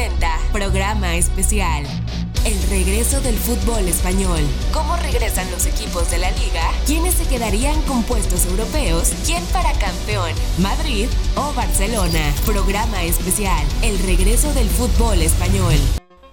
presenta programa especial. El regreso del fútbol español. ¿Cómo regresan los equipos de la liga? ¿Quiénes se quedarían con puestos europeos? ¿Quién para campeón? ¿Madrid o Barcelona? Programa especial. El regreso del fútbol español.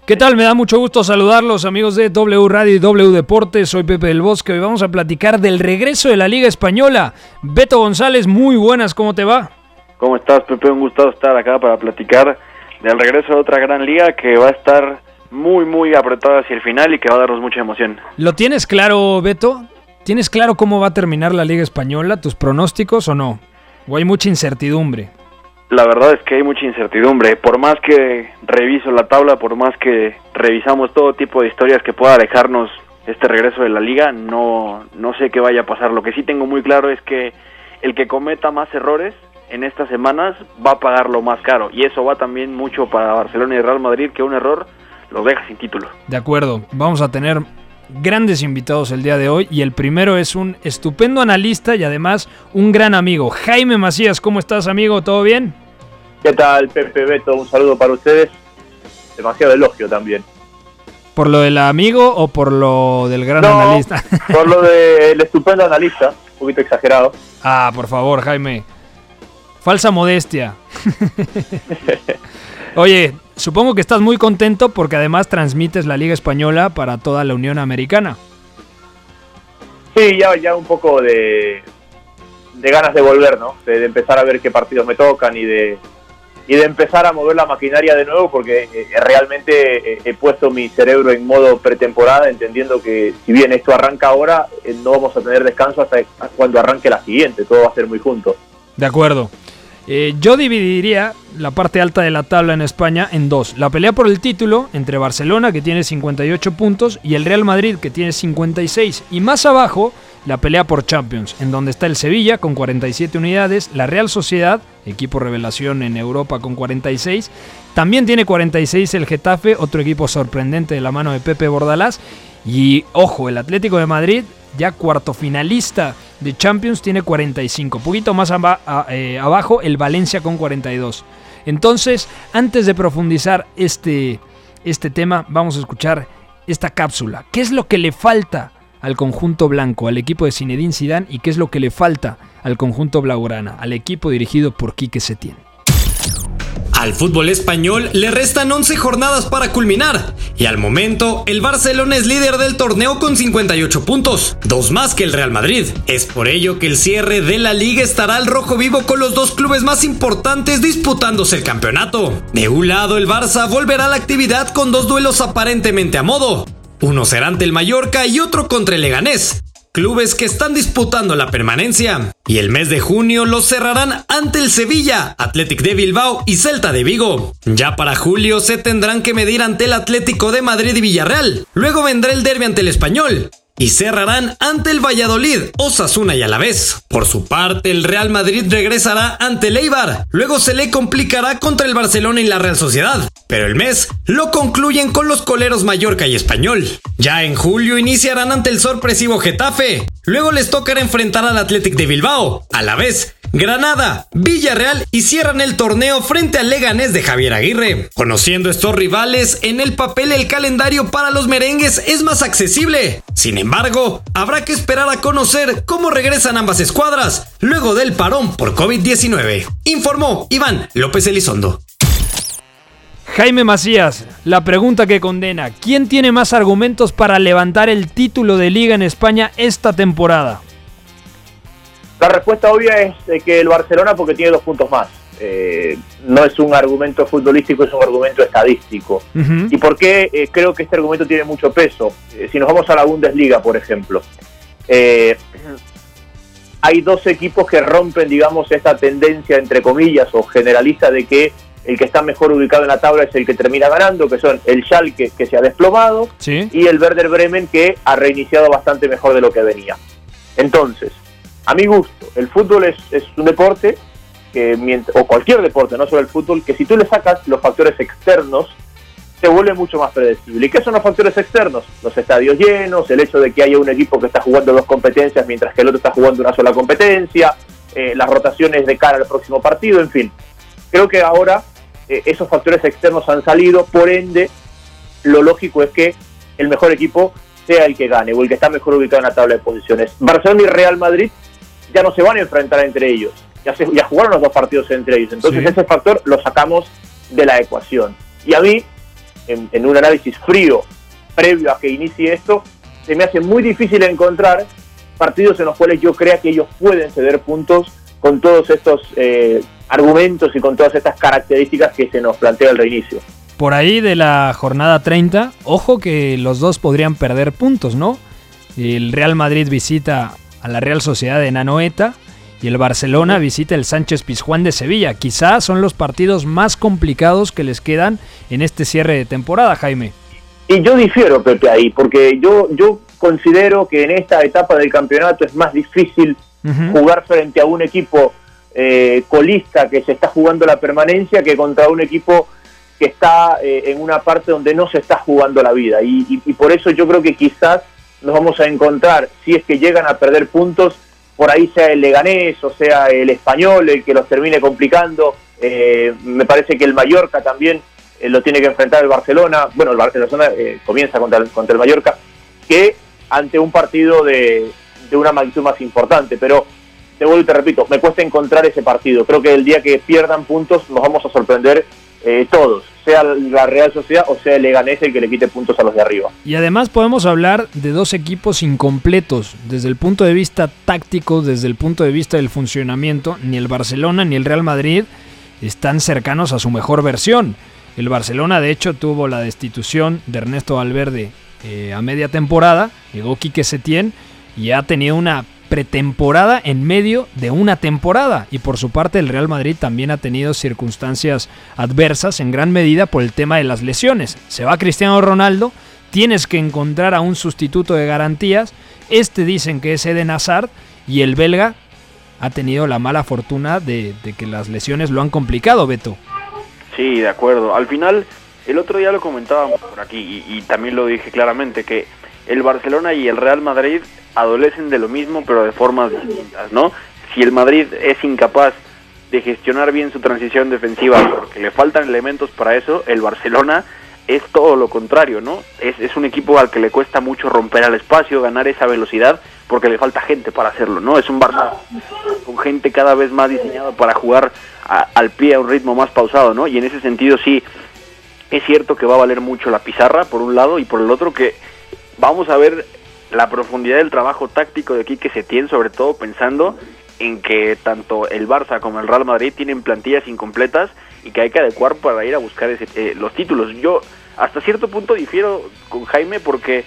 ¿Qué tal? Me da mucho gusto saludarlos amigos de W Radio y W Deportes. Soy Pepe del Bosque. Hoy vamos a platicar del regreso de la Liga Española. Beto González, muy buenas, ¿cómo te va? ¿Cómo estás, Pepe? Un gusto estar acá para platicar del regreso de otra gran liga que va a estar muy, muy apretada hacia el final y que va a darnos mucha emoción. ¿Lo tienes claro, Beto? ¿Tienes claro cómo va a terminar la Liga Española? ¿Tus pronósticos o no? ¿O hay mucha incertidumbre? La verdad es que hay mucha incertidumbre. Por más que reviso la tabla, por más que revisamos todo tipo de historias que pueda dejarnos este regreso de la liga, no, no sé qué vaya a pasar. Lo que sí tengo muy claro es que el que cometa más errores en estas semanas va a pagarlo más caro. Y eso va también mucho para Barcelona y Real Madrid, que un error los deja sin título. De acuerdo, vamos a tener grandes invitados el día de hoy y el primero es un estupendo analista y además un gran amigo. Jaime Macías, ¿cómo estás amigo? ¿Todo bien? ¿Qué tal Pepe Beto? Un saludo para ustedes. Demasiado elogio también. ¿Por lo del amigo o por lo del gran analista? Por lo del estupendo analista, un poquito exagerado. Ah, por favor, Jaime. Falsa modestia. Oye, supongo que estás muy contento porque además transmites la Liga Española para toda la Unión Americana. Sí, ya, ya un poco de, de ganas de volver, ¿no? De, de, empezar a ver qué partidos me tocan y de, y de empezar a mover la maquinaria de nuevo porque eh, realmente eh, he puesto mi cerebro en modo pretemporada entendiendo que si bien esto arranca ahora, eh, no vamos a tener descanso hasta cuando arranque la siguiente, todo va a ser muy junto. De acuerdo. Eh, yo dividiría la parte alta de la tabla en España en dos. La pelea por el título entre Barcelona, que tiene 58 puntos, y el Real Madrid, que tiene 56. Y más abajo, la pelea por Champions, en donde está el Sevilla con 47 unidades, la Real Sociedad, equipo revelación en Europa con 46. También tiene 46 el Getafe, otro equipo sorprendente de la mano de Pepe Bordalás. Y ojo, el Atlético de Madrid, ya cuarto finalista de Champions tiene 45. Poquito más eh, abajo el Valencia con 42. Entonces, antes de profundizar este, este tema, vamos a escuchar esta cápsula. ¿Qué es lo que le falta al conjunto blanco, al equipo de Zinedine Zidane y qué es lo que le falta al conjunto blaugrana, al equipo dirigido por Quique Setién? Al fútbol español le restan 11 jornadas para culminar y al momento el Barcelona es líder del torneo con 58 puntos, dos más que el Real Madrid. Es por ello que el cierre de la liga estará al rojo vivo con los dos clubes más importantes disputándose el campeonato. De un lado el Barça volverá a la actividad con dos duelos aparentemente a modo. Uno será ante el Mallorca y otro contra el Leganés clubes que están disputando la permanencia. Y el mes de junio los cerrarán ante el Sevilla, Athletic de Bilbao y Celta de Vigo. Ya para julio se tendrán que medir ante el Atlético de Madrid y Villarreal. Luego vendrá el derby ante el Español y cerrarán ante el Valladolid, Osasuna y Alavés. Por su parte, el Real Madrid regresará ante el Eibar, luego se le complicará contra el Barcelona y la Real Sociedad, pero el mes lo concluyen con los coleros Mallorca y Español. Ya en julio iniciarán ante el sorpresivo Getafe, luego les tocará enfrentar al Athletic de Bilbao, a la vez Granada, Villarreal y cierran el torneo frente al Leganés de Javier Aguirre. Conociendo estos rivales, en el papel el calendario para los merengues es más accesible. Sin embargo, habrá que esperar a conocer cómo regresan ambas escuadras luego del parón por COVID-19. Informó Iván López Elizondo. Jaime Macías, la pregunta que condena, ¿quién tiene más argumentos para levantar el título de liga en España esta temporada? La respuesta obvia es que el Barcelona porque tiene dos puntos más. Eh, no es un argumento futbolístico, es un argumento estadístico. Uh -huh. ¿Y por qué eh, creo que este argumento tiene mucho peso? Eh, si nos vamos a la Bundesliga, por ejemplo, eh, hay dos equipos que rompen, digamos, esta tendencia, entre comillas, o generalista de que el que está mejor ubicado en la tabla es el que termina ganando, que son el Schalke, que se ha desplomado, ¿Sí? y el Werder Bremen, que ha reiniciado bastante mejor de lo que venía. Entonces, a mi gusto, el fútbol es, un deporte que, o cualquier deporte, no solo el fútbol, que si tú le sacas los factores externos, se vuelve mucho más predecible. ¿Y qué son los factores externos? Los estadios llenos, el hecho de que haya un equipo que está jugando dos competencias mientras que el otro está jugando una sola competencia, eh, las rotaciones de cara al próximo partido, en fin. Creo que ahora eh, esos factores externos han salido, por ende, lo lógico es que el mejor equipo sea el que gane o el que está mejor ubicado en la tabla de posiciones. Barcelona y Real Madrid ya no se van a enfrentar entre ellos, ya, se, ya jugaron los dos partidos entre ellos, entonces ese factor lo sacamos de la ecuación. Y a mí, en, un análisis frío, previo a que inicie esto, se me hace muy difícil encontrar partidos en los cuales yo crea que ellos pueden ceder puntos con todos estos eh, argumentos y con todas estas características que se nos plantea el reinicio. Por ahí de la jornada 30, ojo que los dos podrían perder puntos, ¿no? El Real Madrid visita a la Real Sociedad de Nanoeta y el Barcelona visita el Sánchez Pizjuán de Sevilla. Quizás son los partidos más complicados que les quedan en este cierre de temporada, Jaime. Y yo difiero, Pepe, ahí, porque yo, yo considero que en esta etapa del campeonato es más difícil jugar frente a un equipo eh, colista que se está jugando la permanencia que contra un equipo que está eh, en una parte donde no se está jugando la vida. Y, por eso yo creo que quizás nos vamos a encontrar, si es que llegan a perder puntos, por ahí sea el Leganés o sea el Español el que los termine complicando. Eh, me parece que el Mallorca también lo tiene que enfrentar el Barcelona. Bueno, el Barcelona comienza contra el, contra el Mallorca, que ante un partido de, de una magnitud más importante. Pero te vuelvo y te repito, me cuesta encontrar ese partido. Creo que el día que pierdan puntos nos vamos a sorprender eh, todos, sea la Real Sociedad o sea el Leganés el que le quite puntos a los de arriba. Y además podemos hablar de dos equipos incompletos desde el punto de vista táctico, desde el punto de vista del funcionamiento. Ni el Barcelona ni el Real Madrid están cercanos a su mejor versión. El Barcelona de hecho tuvo la destitución de Ernesto Valverde eh, a media temporada, llegó Quique Setién y ha tenido una pretemporada en medio de una temporada. Y por su parte el Real Madrid también ha tenido circunstancias adversas en gran medida por el tema de las lesiones. Se va Cristiano Ronaldo, tienes que encontrar a un sustituto de garantías. Este dicen que es Eden Hazard y el belga ha tenido la mala fortuna de, que las lesiones lo han complicado, Beto. Sí, de acuerdo. Al final, el otro día lo comentábamos por aquí y también lo dije claramente que el Barcelona y el Real Madrid adolecen de lo mismo, pero de formas distintas, ¿no? Si el Madrid es incapaz de gestionar bien su transición defensiva porque le faltan elementos para eso, el Barcelona es todo lo contrario, ¿no? Es, un equipo al que le cuesta mucho romper al espacio, ganar esa velocidad, porque le falta gente para hacerlo, ¿no? Es un Barça con gente cada vez más diseñada para jugar al pie a un ritmo más pausado, ¿no? Y en ese sentido sí, es cierto que va a valer mucho la pizarra, por un lado, y por el otro que vamos a ver la profundidad del trabajo táctico de aquí que se tiene, sobre todo pensando en que tanto el Barça como el Real Madrid tienen plantillas incompletas y que hay que adecuar para ir a buscar eh, los títulos. Yo hasta cierto punto difiero con Jaime porque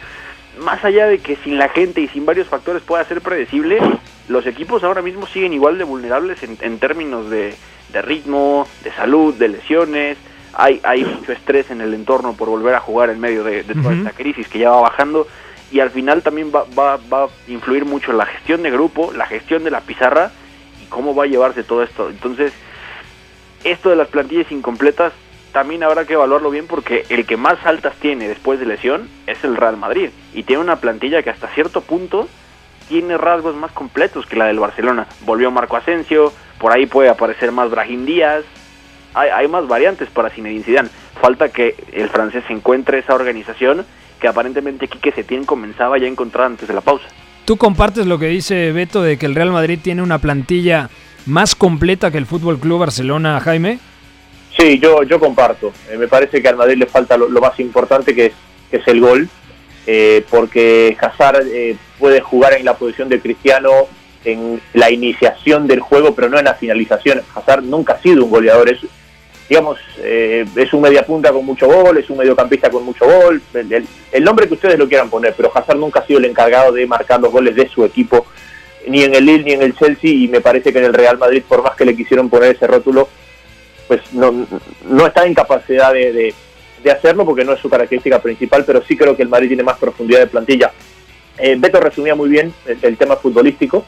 más allá de que sin la gente y sin varios factores pueda ser predecible, los equipos ahora mismo siguen igual de vulnerables en, términos de, ritmo, de salud, de lesiones. Hay, hay mucho estrés en el entorno por volver a jugar en medio de, toda esta crisis que ya va bajando y al final también va, va, va a influir mucho la gestión de grupo, la gestión de la pizarra y cómo va a llevarse todo esto. Entonces, esto de las plantillas incompletas también habrá que evaluarlo bien porque el que más altas tiene después de lesión es el Real Madrid y tiene una plantilla que hasta cierto punto tiene rasgos más completos que la del Barcelona. Volvió Marco Asensio, por ahí puede aparecer más Brahim Díaz. Hay, hay más variantes para Zinedine Zidane. Falta que el francés encuentre esa organización que aparentemente Quique Setién comenzaba ya a encontrar antes de la pausa. ¿Tú compartes lo que dice Beto de que el Real Madrid tiene una plantilla más completa que el Fútbol Club Barcelona, Jaime? Sí, yo, yo comparto. Eh, me parece que al Madrid le falta lo, más importante que es, que es el gol, eh, porque Hazard eh, puede jugar en la posición de Cristiano en la iniciación del juego, pero no en la finalización. Hazard nunca ha sido un goleador, es, digamos, eh, es un mediapunta con mucho gol, es un mediocampista con mucho gol, el, nombre que ustedes lo quieran poner, pero Hazard nunca ha sido el encargado de marcar los goles de su equipo, ni en el Lille ni en el Chelsea, y me parece que en el Real Madrid, por más que le quisieron poner ese rótulo, pues no, no está en capacidad de, hacerlo porque no es su característica principal, pero sí creo que el Madrid tiene más profundidad de plantilla. Eh, Beto resumía muy bien el tema futbolístico,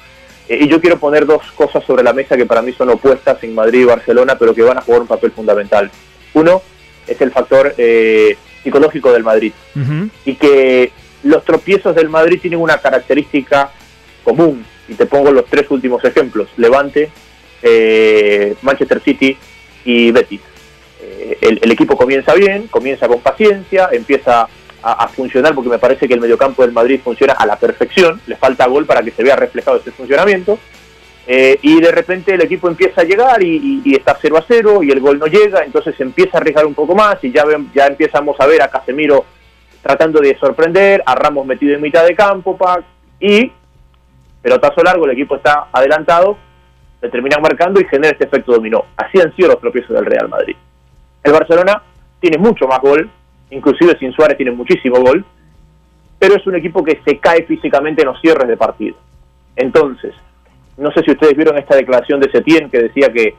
y yo quiero poner dos cosas sobre la mesa que para mí son opuestas en Madrid y Barcelona, pero que van a jugar un papel fundamental. Uno es el factor eh, psicológico del Madrid y que los tropiezos del Madrid tienen una característica común. Y te pongo los tres últimos ejemplos: Levante, eh, Manchester City y Betis. eh, el, equipo comienza bien, comienza con paciencia, empieza a, funcionar porque me parece que el mediocampo del Madrid funciona a la perfección, le falta gol para que se vea reflejado ese funcionamiento. Eh, y de repente el equipo empieza a llegar y, está 0 a 0 y el gol no llega, entonces empieza a arriesgar un poco más y ya, ya empezamos a ver a Casemiro tratando de sorprender, a Ramos metido en mitad de campo, pa, y pelotazo largo, el equipo está adelantado, le terminan marcando y genera este efecto dominó. Así han sido los tropiezos del Real Madrid. El Barcelona tiene mucho más gol, inclusive sin Suárez tiene muchísimo gol, pero es un equipo que se cae físicamente en los cierres de partido. Entonces, no sé si ustedes vieron esta declaración de Setién que decía que,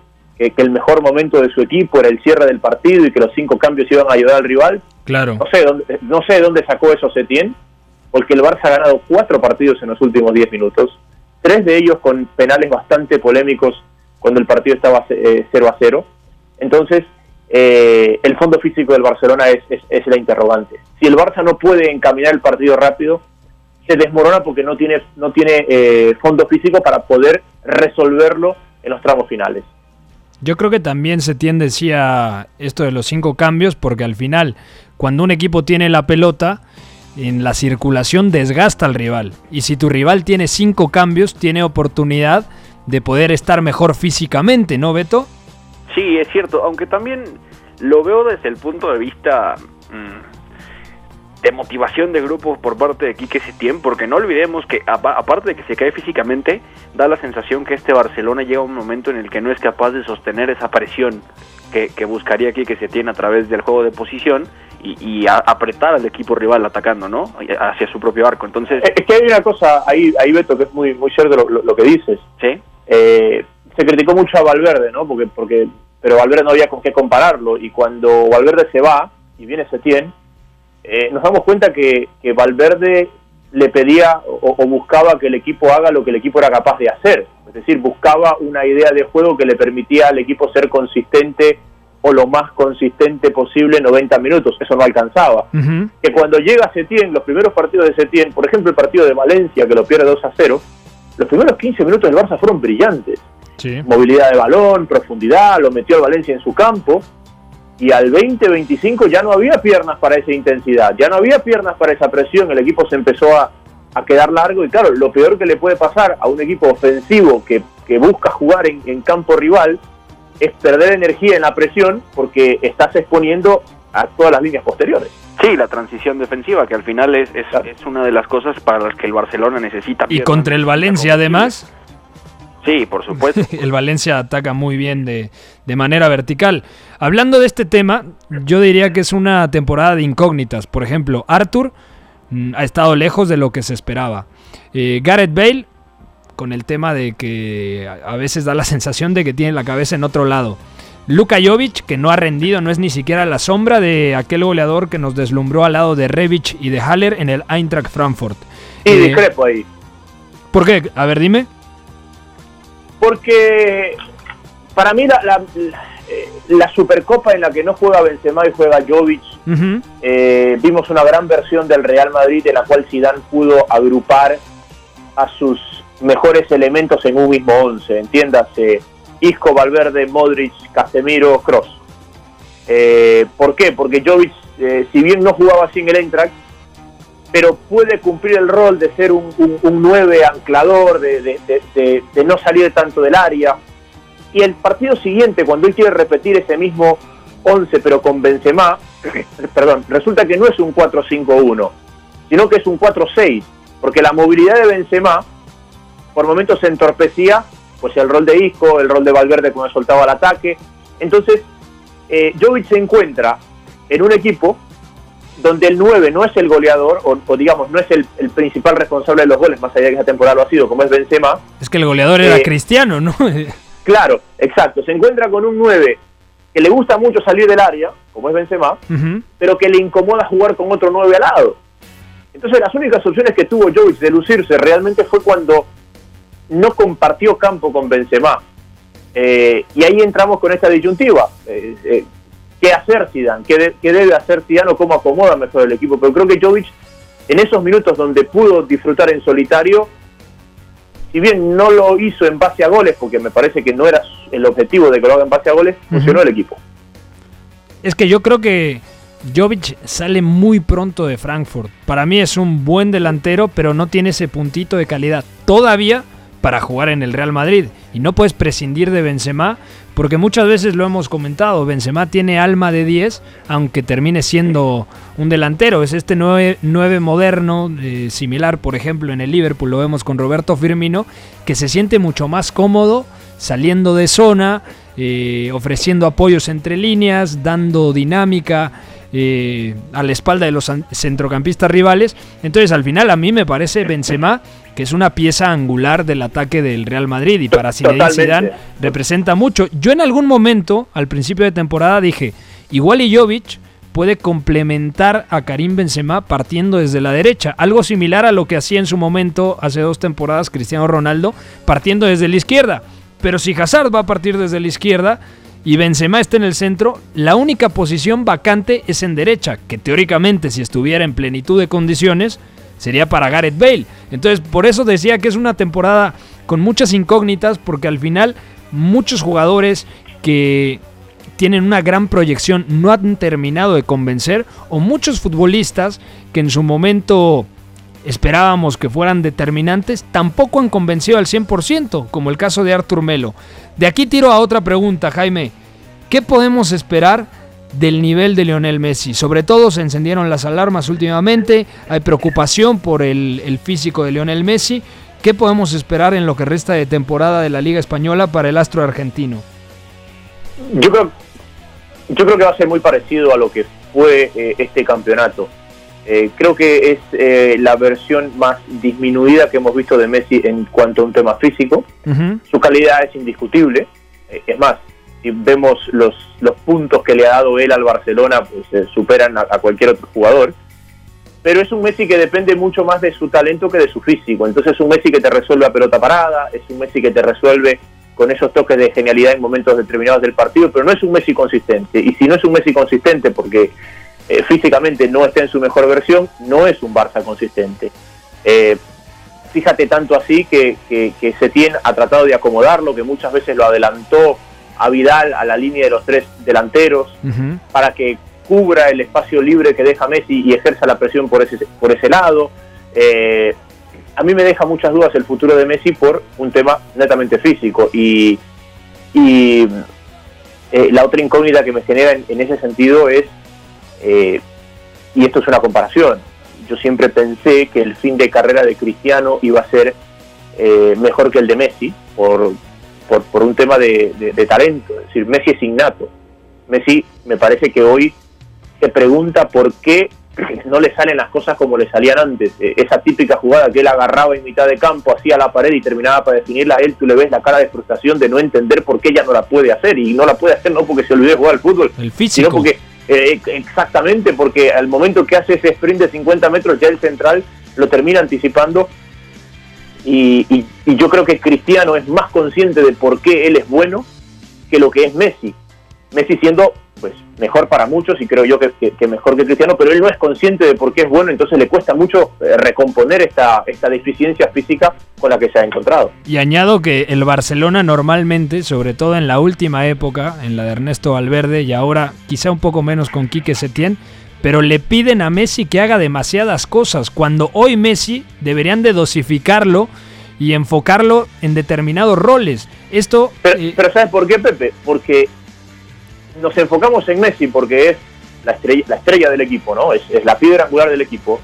el mejor momento de su equipo era el cierre del partido y que los cinco cambios iban a ayudar al rival. Claro. No sé dónde, no sé de dónde sacó eso Setién, porque el Barça ha ganado cuatro partidos en los últimos diez minutos, tres de ellos con penales bastante polémicos cuando el partido estaba 0 eh, a 0. Entonces, eh, el fondo físico del Barcelona es, es, la interrogante. Si el Barça no puede encaminar el partido rápido, se desmorona porque no tiene, no tiene eh, fondo físico para poder resolverlo en los tramos finales. Yo creo que también se tiende decía esto de los cinco cambios, porque al final, cuando un equipo tiene la pelota, en la circulación desgasta al rival. Y si tu rival tiene cinco cambios, tiene oportunidad de poder estar mejor físicamente, ¿no, Beto? Sí, es cierto, aunque también lo veo desde el punto de vista mm, de motivación de grupo por parte de Quique Setién, porque no olvidemos que aparte de que se cae físicamente, da la sensación que este Barcelona llega a un momento en el que no es capaz de sostener esa presión que, que buscaría Quique Setién a través del juego de posición y, apretar al equipo rival atacando, ¿no? Hacia su propio arco. Entonces. Es que hay una cosa ahí, ahí Beto, que es muy, muy cierto lo, que dices. Sí. Eh, se criticó mucho a Valverde, ¿no? Porque, porque, pero Valverde no había con qué compararlo. Y cuando Valverde se va y viene Setién, eh, nos damos cuenta que, que Valverde le pedía o, o, buscaba que el equipo haga lo que el equipo era capaz de hacer. Es decir, buscaba una idea de juego que le permitía al equipo ser consistente o lo más consistente posible 90 minutos. Eso no alcanzaba. Que cuando llega Setién, los primeros partidos de Setién, por ejemplo el partido de Valencia, que lo pierde 2 a 0, los primeros 15 minutos del Barça fueron brillantes. Movilidad de balón, profundidad, lo metió al Valencia en su campo. Y al 20-25 ya no había piernas para esa intensidad, ya no había piernas para esa presión, el equipo se empezó a, quedar largo y claro, lo peor que le puede pasar a un equipo ofensivo que, busca jugar en campo rival es perder energía en la presión porque estás exponiendo a todas las líneas posteriores. Sí, la transición defensiva, que al final es, es, una de las cosas para las que el Barcelona necesita. Y contra el Valencia además. Sí, por supuesto. el Valencia ataca muy bien de, de, manera vertical. Hablando de este tema, yo diría que es una temporada de incógnitas. Por ejemplo, Arthur mm, ha estado lejos de lo que se esperaba. Eh, Gareth Bale con el tema de que a veces da la sensación de que tiene la cabeza en otro lado. Luka Jovic, que no ha rendido, no es ni siquiera la sombra de aquel goleador que nos deslumbró al lado de Rebic y de Haller en el Eintracht Frankfurt. Y eh, discrepo ahí. ¿Por qué? A ver, dime. Porque para mí la, la, eh, Supercopa en la que no juega Benzema y juega Jovic, eh, vimos una gran versión del Real Madrid en la cual Zidane pudo agrupar a sus mejores elementos en un mismo once, entiéndase, Isco, Valverde, Modric, Casemiro, Cross. Eh, ¿Por qué? Porque Jovic, eh, si bien no jugaba sin el Eintracht, pero puede cumplir el rol de ser un, un, 9 anclador, de, no salir tanto del área. Y el partido siguiente, cuando él quiere repetir ese mismo 11 pero con Benzema, perdón, resulta que no es un 4-5-1, sino que es un 4-6, porque la movilidad de Benzema por momentos se entorpecía pues el rol de Isco, el rol de Valverde cuando soltaba el ataque. Entonces, eh, Jovic se encuentra en un equipo donde el 9 no es el goleador, o, digamos, no es el, principal responsable de los goles, más allá de que esa temporada lo ha sido, como es Benzema. Es que el goleador era eh, Cristiano, ¿no? claro, exacto. Se encuentra con un 9 que le gusta mucho salir del área, como es Benzema, pero que le incomoda jugar con otro 9 al lado. Entonces las únicas opciones que tuvo Jovic de lucirse realmente fue cuando no compartió campo con Benzema. Eh, y ahí entramos con esta disyuntiva. Eh, eh, ¿Qué hacer Zidane? ¿Qué, debe hacer Zidane o cómo acomoda mejor el equipo? Pero creo que Jovic, en esos minutos donde pudo disfrutar en solitario, si bien no lo hizo en base a goles, porque me parece que no era el objetivo de que lo haga en base a goles, funcionó el equipo. Es que yo creo que Jovic sale muy pronto de Frankfurt. Para mí es un buen delantero, pero no tiene ese puntito de calidad todavía para jugar en el Real Madrid. Y no puedes prescindir de Benzema, porque muchas veces lo hemos comentado, Benzema tiene alma de 10, aunque termine siendo un delantero. Es este 9, moderno, eh, similar por ejemplo en el Liverpool, lo vemos con Roberto Firmino, que se siente mucho más cómodo saliendo de zona, eh, ofreciendo apoyos entre líneas, dando dinámica. Eh, a la espalda de los centrocampistas rivales. Entonces, al final, a mí me parece Benzema que es una pieza angular del ataque del Real Madrid y para Zinedine Zidane representa mucho. Yo en algún momento, al principio de temporada, dije, igual y Jovic puede complementar a Karim Benzema partiendo desde la derecha, algo similar a lo que hacía en su momento hace dos temporadas Cristiano Ronaldo partiendo desde la izquierda. Pero si Hazard va a partir desde la izquierda, y Benzema está en el centro, la única posición vacante es en derecha, que teóricamente si estuviera en plenitud de condiciones sería para Gareth Bale. Entonces por eso decía que es una temporada con muchas incógnitas porque al final muchos jugadores que tienen una gran proyección no han terminado de convencer o muchos futbolistas que en su momento esperábamos que fueran determinantes, tampoco han convencido al 100%, como el caso de Artur Melo. De aquí tiro a otra pregunta, Jaime. ¿Qué podemos esperar del nivel de Lionel Messi? Sobre todo se encendieron las alarmas últimamente, hay preocupación por el, físico de Lionel Messi. ¿Qué podemos esperar en lo que resta de temporada de la Liga Española para el astro argentino? Yo creo, yo creo que va a ser muy parecido a lo que fue eh, este campeonato. Eh, creo que es eh, la versión más disminuida que hemos visto de Messi en cuanto a un tema físico. Su calidad es indiscutible. Eh, es más, si vemos los, los puntos que le ha dado él al Barcelona, pues superan a, cualquier otro jugador. Pero es un Messi que depende mucho más de su talento que de su físico. Entonces es un Messi que te resuelve a pelota parada, es un Messi que te resuelve con esos toques de genialidad en momentos determinados del partido, pero no es un Messi consistente. Y si no es un Messi consistente porque eh, físicamente no está en su mejor versión, no es un Barça consistente. Eh, fíjate tanto así que, que, que Setién ha tratado de acomodarlo, que muchas veces lo adelantó a Vidal a la línea de los tres delanteros para que cubra el espacio libre que deja Messi y ejerza la presión por ese, por ese lado. Eh, a mí me deja muchas dudas el futuro de Messi por un tema netamente físico y, y la otra incógnita que me genera en ese sentido es eh, y esto es una comparación. Yo siempre pensé que el fin de carrera de Cristiano iba a ser eh, mejor que el de Messi por, por, un tema de, talento. Es decir, Messi es innato. Messi me parece que hoy se pregunta por qué no le salen las cosas como le salían antes. Eh, esa típica jugada que él agarraba en mitad de campo, hacía la pared y terminaba para definirla, él tú le ves la cara de frustración de no entender por qué ella no la puede hacer. Y no la puede hacer no porque se olvidó de jugar al fútbol, el físico. sino porque eh, exactamente, porque al momento que hace ese sprint de 50 metros, ya el central lo termina anticipando. Y, yo creo que Cristiano es más consciente de por qué él es bueno que lo que es Messi. Messi siendo pues mejor para muchos y creo yo que, mejor que Cristiano, pero él no es consciente de por qué es bueno, entonces le cuesta mucho eh, recomponer esta, esta deficiencia física con la que se ha encontrado. Y añado que el Barcelona normalmente, sobre todo en la última época, en la de Ernesto Valverde y ahora quizá un poco menos con Quique Setién, pero le piden a Messi que haga demasiadas cosas, cuando hoy Messi deberían de dosificarlo y enfocarlo en determinados roles. Esto... Pero, eh, pero ¿sabes por qué, Pepe? Porque nos enfocamos en Messi porque es la estrella, la estrella del equipo, ¿no? Es, la piedra angular del equipo.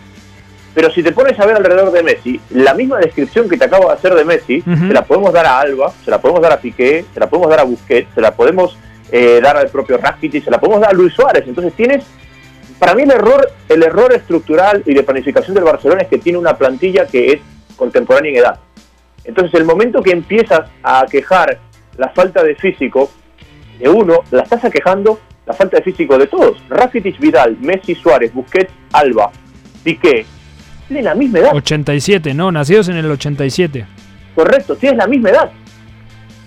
Pero si te pones a ver alrededor de Messi, la misma descripción que te acabo de hacer de Messi, se la podemos dar a Alba, se la podemos dar a Piqué, se la podemos dar a Busquets, se la podemos eh, dar al propio Rakitic, se la podemos dar a Luis Suárez. Entonces tienes, para mí el error, el error estructural y de planificación del Barcelona es que tiene una plantilla que es contemporánea en edad. Entonces el momento que empiezas a quejar la falta de físico, de uno, la estás aquejando la falta de físico de todos. Rakitic, Vidal, Messi, Suárez, Busquets, Alba, Piqué, tienen la misma edad. 87, ¿no? Nacidos en el 87. Correcto, tienes la misma edad.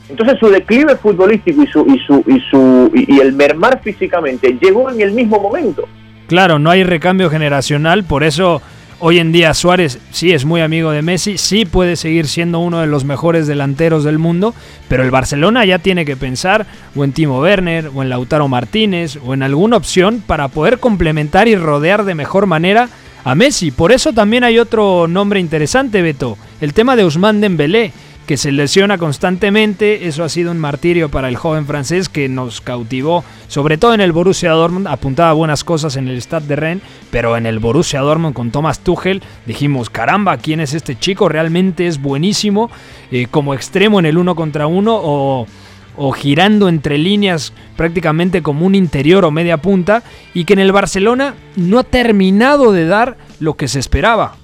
Entonces su declive futbolístico y su y su y su y el mermar físicamente llegó en el mismo momento. Claro, no hay recambio generacional, por eso Hoy en día Suárez sí es muy amigo de Messi, sí puede seguir siendo uno de los mejores delanteros del mundo, pero el Barcelona ya tiene que pensar o en Timo Werner, o en Lautaro Martínez, o en alguna opción para poder complementar y rodear de mejor manera a Messi. Por eso también hay otro nombre interesante, Beto, el tema de Ousmane Dembélé que se lesiona constantemente. Eso ha sido un martirio para el joven francés que nos cautivó, sobre todo en el Borussia Dortmund. Apuntaba buenas cosas en el Stade de Rennes, pero en el Borussia Dortmund con Thomas Tuchel dijimos: caramba, ¿quién es este chico? Realmente es buenísimo eh, como extremo en el uno contra uno o o girando entre líneas prácticamente como un interior o media punta y que en el Barcelona no ha terminado de dar lo que se esperaba.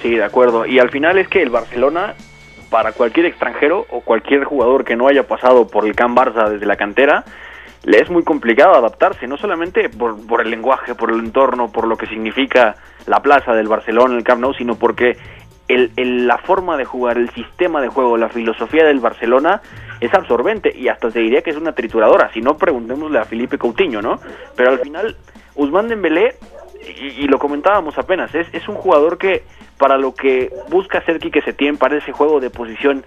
Sí, de acuerdo. Y al final es que el Barcelona para cualquier extranjero o cualquier jugador que no haya pasado por el Can Barça desde la cantera, le es muy complicado adaptarse, no solamente por, por, el lenguaje, por el entorno, por lo que significa la plaza del Barcelona, el Camp Nou, sino porque el, la forma de jugar, el sistema de juego, la filosofía del Barcelona es absorbente y hasta te diría que es una trituradora, si no preguntémosle a Felipe Coutinho, ¿no? Pero al final, Usman Dembélé, y, y lo comentábamos apenas, es, es un jugador que para lo que busca hacer Quique Setién para ese juego de posición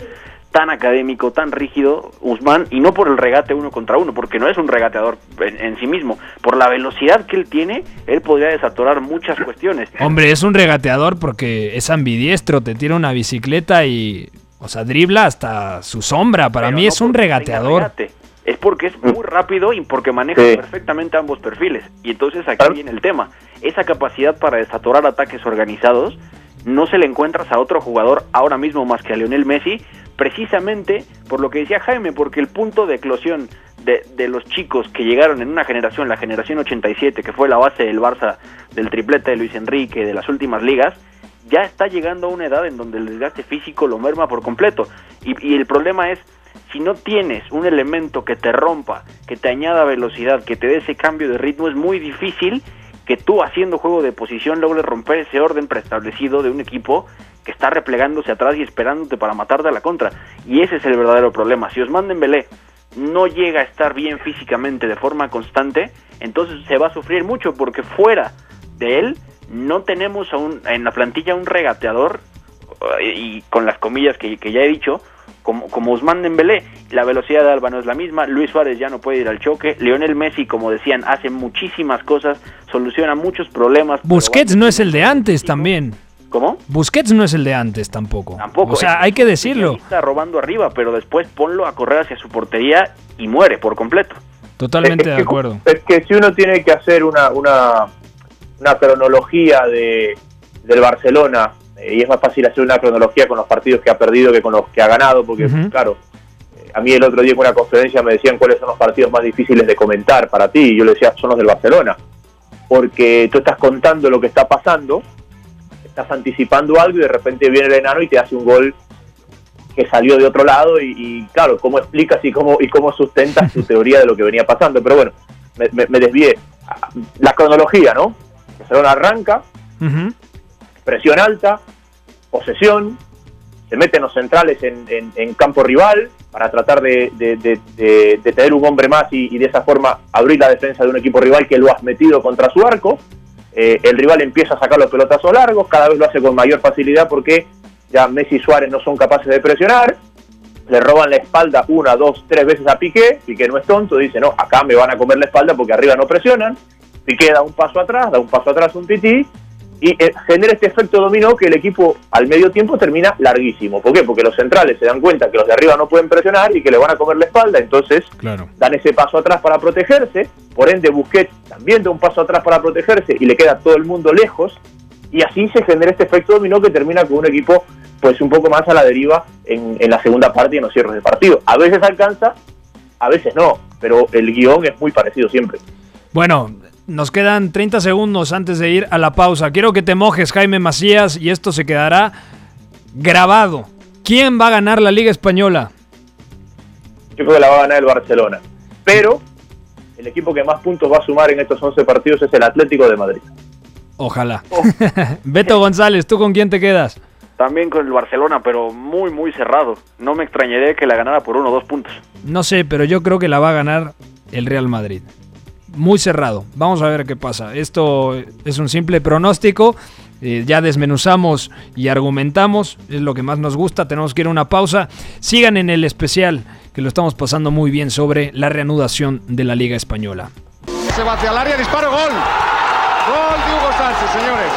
tan académico, tan rígido, Usman, y no por el regate uno contra uno, porque no es un regateador en, sí mismo. Por la velocidad que él tiene, él podría desatorar muchas cuestiones. Hombre, es un regateador porque es ambidiestro, te tira una bicicleta y, o sea, dribla hasta su sombra. Para mí es un regateador. Es porque es muy rápido y porque maneja perfectamente ambos perfiles. Y entonces aquí viene el tema. Esa capacidad para desatorar ataques organizados no se le encuentras a otro jugador ahora mismo más que a Lionel Messi, precisamente por lo que decía Jaime, porque el punto de eclosión de, de, los chicos que llegaron en una generación, la generación 87, que fue la base del Barça, del triplete de Luis Enrique, de las últimas ligas, ya está llegando a una edad en donde el desgaste físico lo merma por completo. Y, y el problema es, si no tienes un elemento que te rompa, que te añada velocidad, que te dé ese cambio de ritmo, es muy difícil que tú haciendo juego de posición logres romper ese orden preestablecido de un equipo que está replegándose atrás y esperándote para matarte a la contra. Y ese es el verdadero problema. Si Osman Dembélé no llega a estar bien físicamente de forma constante, entonces se va a sufrir mucho porque fuera de él no tenemos en la plantilla un regateador eh, y con las comillas que ya he dicho, como, como Usman Dembélé, la velocidad de Alba no es la misma, Luis Suárez ya no puede ir al choque, Lionel Messi, como decían, hace muchísimas cosas, soluciona muchos problemas. Busquets no es el de antes también. ¿Cómo? Busquets no es el de antes tampoco. Tampoco. O sea, hay que decirlo. Está robando arriba, pero después ponlo a correr hacia su portería y muere por completo. Totalmente de acuerdo. Es que si uno tiene que hacer una, una, una cronología de, del Barcelona y es más fácil hacer una cronología con los partidos que ha perdido que con los que ha ganado, porque claro, eh, a mí el otro día en una conferencia me decían cuáles son los partidos más difíciles de comentar para ti, y yo le decía, son los del Barcelona, porque tú estás contando lo que está pasando, estás anticipando algo y de repente viene el enano y te hace un gol que salió de otro lado y, claro, ¿cómo explicas y cómo, y cómo sustentas tu teoría de lo que venía pasando? Pero bueno, me, me, desvié. La cronología, ¿no? Barcelona arranca, presión alta, posesión, se meten los centrales en, campo rival para tratar de, tener un hombre más y, de esa forma abrir la defensa de un equipo rival que lo has metido contra su arco. Eh, el rival empieza a sacar los pelotazos largos, cada vez lo hace con mayor facilidad porque ya Messi y Suárez no son capaces de presionar. Le roban la espalda una, dos, tres veces a Piqué. Piqué no es tonto, dice, no, acá me van a comer la espalda porque arriba no presionan. Piqué da un paso atrás, da un paso atrás un tití y eh, genera este efecto dominó que el equipo al medio tiempo termina larguísimo. ¿Por qué? Porque los centrales se dan cuenta que los de arriba no pueden presionar y que le van a comer la espalda, entonces dan ese paso atrás para protegerse, por ende Busquets también da un paso atrás para protegerse y le queda todo el mundo lejos, y así se genera este efecto dominó que termina con un equipo pues un poco más a la deriva en, en la segunda parte y en los cierres de partido. A veces alcanza, a veces no, pero el guion es muy parecido siempre. Bueno, nos quedan 30 segundos antes de ir a la pausa. Quiero que te mojes, Jaime Macías, y esto se quedará grabado. ¿Quién va a ganar la Liga Española? Yo creo que la va a ganar el Barcelona. Pero el equipo que más puntos va a sumar en estos 11 partidos es el Atlético de Madrid. Ojalá. Oh. Beto González, ¿tú con quién te quedas? También con el Barcelona, pero muy, muy cerrado. No me extrañaría que la ganara por uno o dos puntos. No sé, pero yo creo que la va a ganar el Real Madrid muy cerrado. Vamos a ver qué pasa. Esto es un simple pronóstico. eh, ya desmenuzamos y argumentamos, es lo que más nos gusta, tenemos que ir a una pausa. Sigan en el especial, que lo estamos pasando muy bien sobre la reanudación de la Liga Española. Se va hacia el área, disparo, gol. Gol de Hugo Sánchez, señores.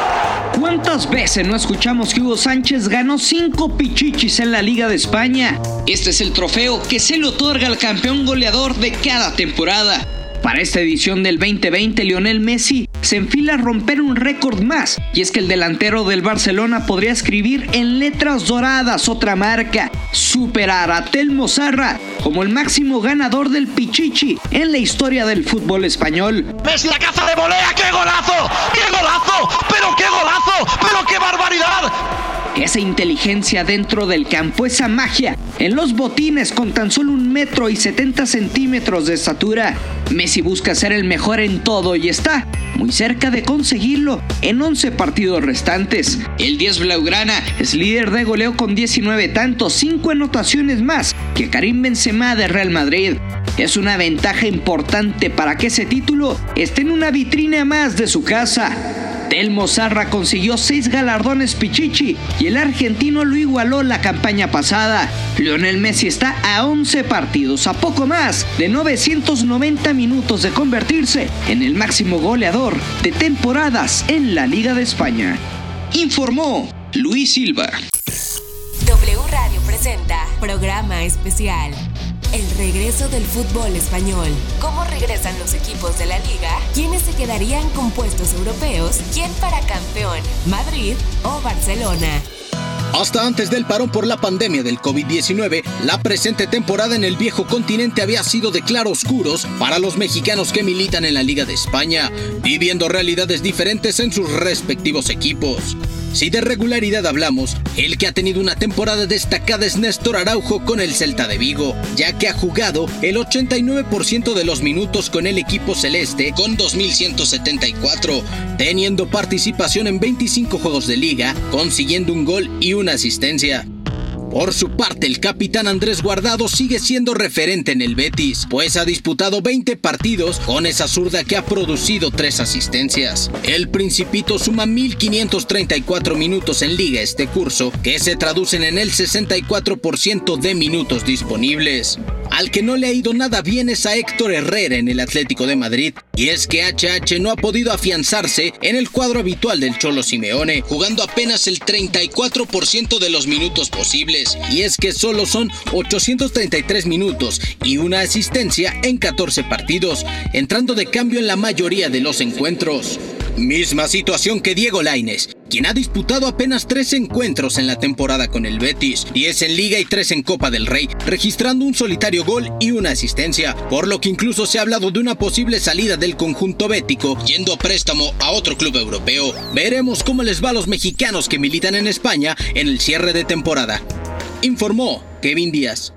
¿Cuántas veces no escuchamos que Hugo Sánchez ganó cinco pichichis en la Liga de España? Este es el trofeo que se le otorga al campeón goleador de cada temporada. Para esta edición del 2020, Lionel Messi se enfila a romper un récord más, y es que el delantero del Barcelona podría escribir en letras doradas otra marca, superar a Telmo Zarra como el máximo ganador del Pichichi en la historia del fútbol español. Messi la caza de volea, qué golazo, qué golazo, pero qué golazo, pero qué barbaridad. Esa inteligencia dentro del campo, esa magia en los botines con tan solo un metro y 70 centímetros de estatura. Messi busca ser el mejor en todo y está muy cerca de conseguirlo en 11 partidos restantes. El 10 Blaugrana es líder de goleo con 19 tantos, 5 anotaciones más que Karim Benzema de Real Madrid. Es una ventaja importante para que ese título esté en una vitrina más de su casa. Telmo Zarra consiguió seis galardones Pichichi y el argentino lo igualó la campaña pasada. Lionel Messi está a 11 partidos, a poco más de 990 minutos de convertirse en el máximo goleador de temporadas en la Liga de España. Informó Luis Silva. W Radio presenta programa especial. El regreso del fútbol español. ¿Cómo regresan los equipos de la liga? ¿Quiénes se quedarían con puestos europeos? ¿Quién para campeón? ¿Madrid o Barcelona? Hasta antes del parón por la pandemia del COVID-19, la presente temporada en el viejo continente había sido de claroscuros para los mexicanos que militan en la Liga de España, viviendo realidades diferentes en sus respectivos equipos. Si de regularidad hablamos, el que ha tenido una temporada destacada es Néstor Araujo con el Celta de Vigo, ya que ha jugado el 89% de los minutos con el equipo celeste con 2.174, teniendo participación en 25 juegos de liga, consiguiendo un gol y una asistencia. Por su parte, el capitán Andrés Guardado sigue siendo referente en el Betis, pues ha disputado 20 partidos con esa zurda que ha producido tres asistencias. El Principito suma 1.534 minutos en liga este curso, que se traducen en el 64% de minutos disponibles. Al que no le ha ido nada bien es a Héctor Herrera en el Atlético de Madrid, y es que HH no ha podido afianzarse en el cuadro habitual del Cholo Simeone, jugando apenas el 34% de los minutos posibles y es que solo son 833 minutos y una asistencia en 14 partidos, entrando de cambio en la mayoría de los encuentros. Misma situación que Diego Laines, quien ha disputado apenas tres encuentros en la temporada con el Betis, 10 en Liga y 3 en Copa del Rey, registrando un solitario gol y una asistencia, por lo que incluso se ha hablado de una posible salida del conjunto bético yendo a préstamo a otro club europeo. Veremos cómo les va a los mexicanos que militan en España en el cierre de temporada. Informó Kevin Díaz.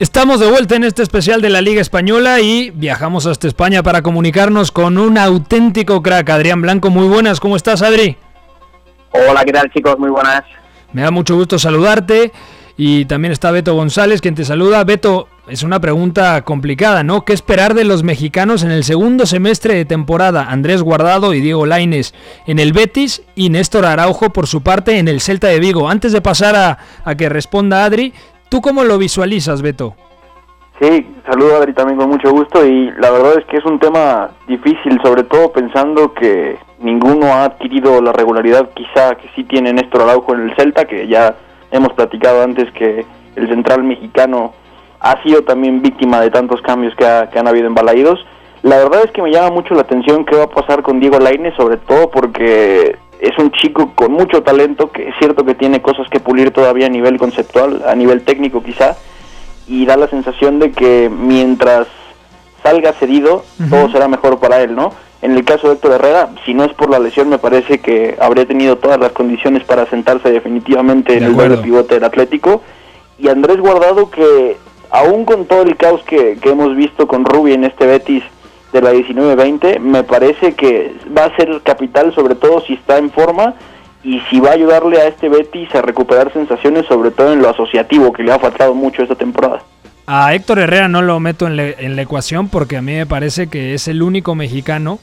Estamos de vuelta en este especial de la Liga Española y viajamos hasta España para comunicarnos con un auténtico crack, Adrián Blanco. Muy buenas, ¿cómo estás, Adri? Hola, ¿qué tal, chicos? Muy buenas. Me da mucho gusto saludarte y también está Beto González, quien te saluda. Beto, es una pregunta complicada, ¿no? ¿Qué esperar de los mexicanos en el segundo semestre de temporada? Andrés Guardado y Diego Laines en el Betis y Néstor Araujo por su parte en el Celta de Vigo. Antes de pasar a, a que responda Adri, ¿Tú cómo lo visualizas, Beto? Sí, saludo Adri también con mucho gusto y la verdad es que es un tema difícil, sobre todo pensando que ninguno ha adquirido la regularidad quizá que sí tiene Néstor Araujo en el Celta, que ya hemos platicado antes que el central mexicano ha sido también víctima de tantos cambios que, que han habido en Balaídos. La verdad es que me llama mucho la atención qué va a pasar con Diego Laine, sobre todo porque es un chico con mucho talento, que es cierto que tiene cosas que pulir todavía a nivel conceptual, a nivel técnico quizá, y da la sensación de que mientras salga cedido, todo será mejor para él, ¿no? En el caso de Héctor Herrera, si no es por la lesión, me parece que habría tenido todas las condiciones para sentarse definitivamente en el lugar pivote del Atlético. Y Andrés Guardado, que aún con todo el caos que, que hemos visto con Rubi en este Betis, de la 19-20, me parece que va a ser capital sobre todo si está en forma y si va a ayudarle a este Betis a recuperar sensaciones sobre todo en lo asociativo que le ha faltado mucho esta temporada. A Héctor Herrera no lo meto en, en la ecuación porque a mí me parece que es el único mexicano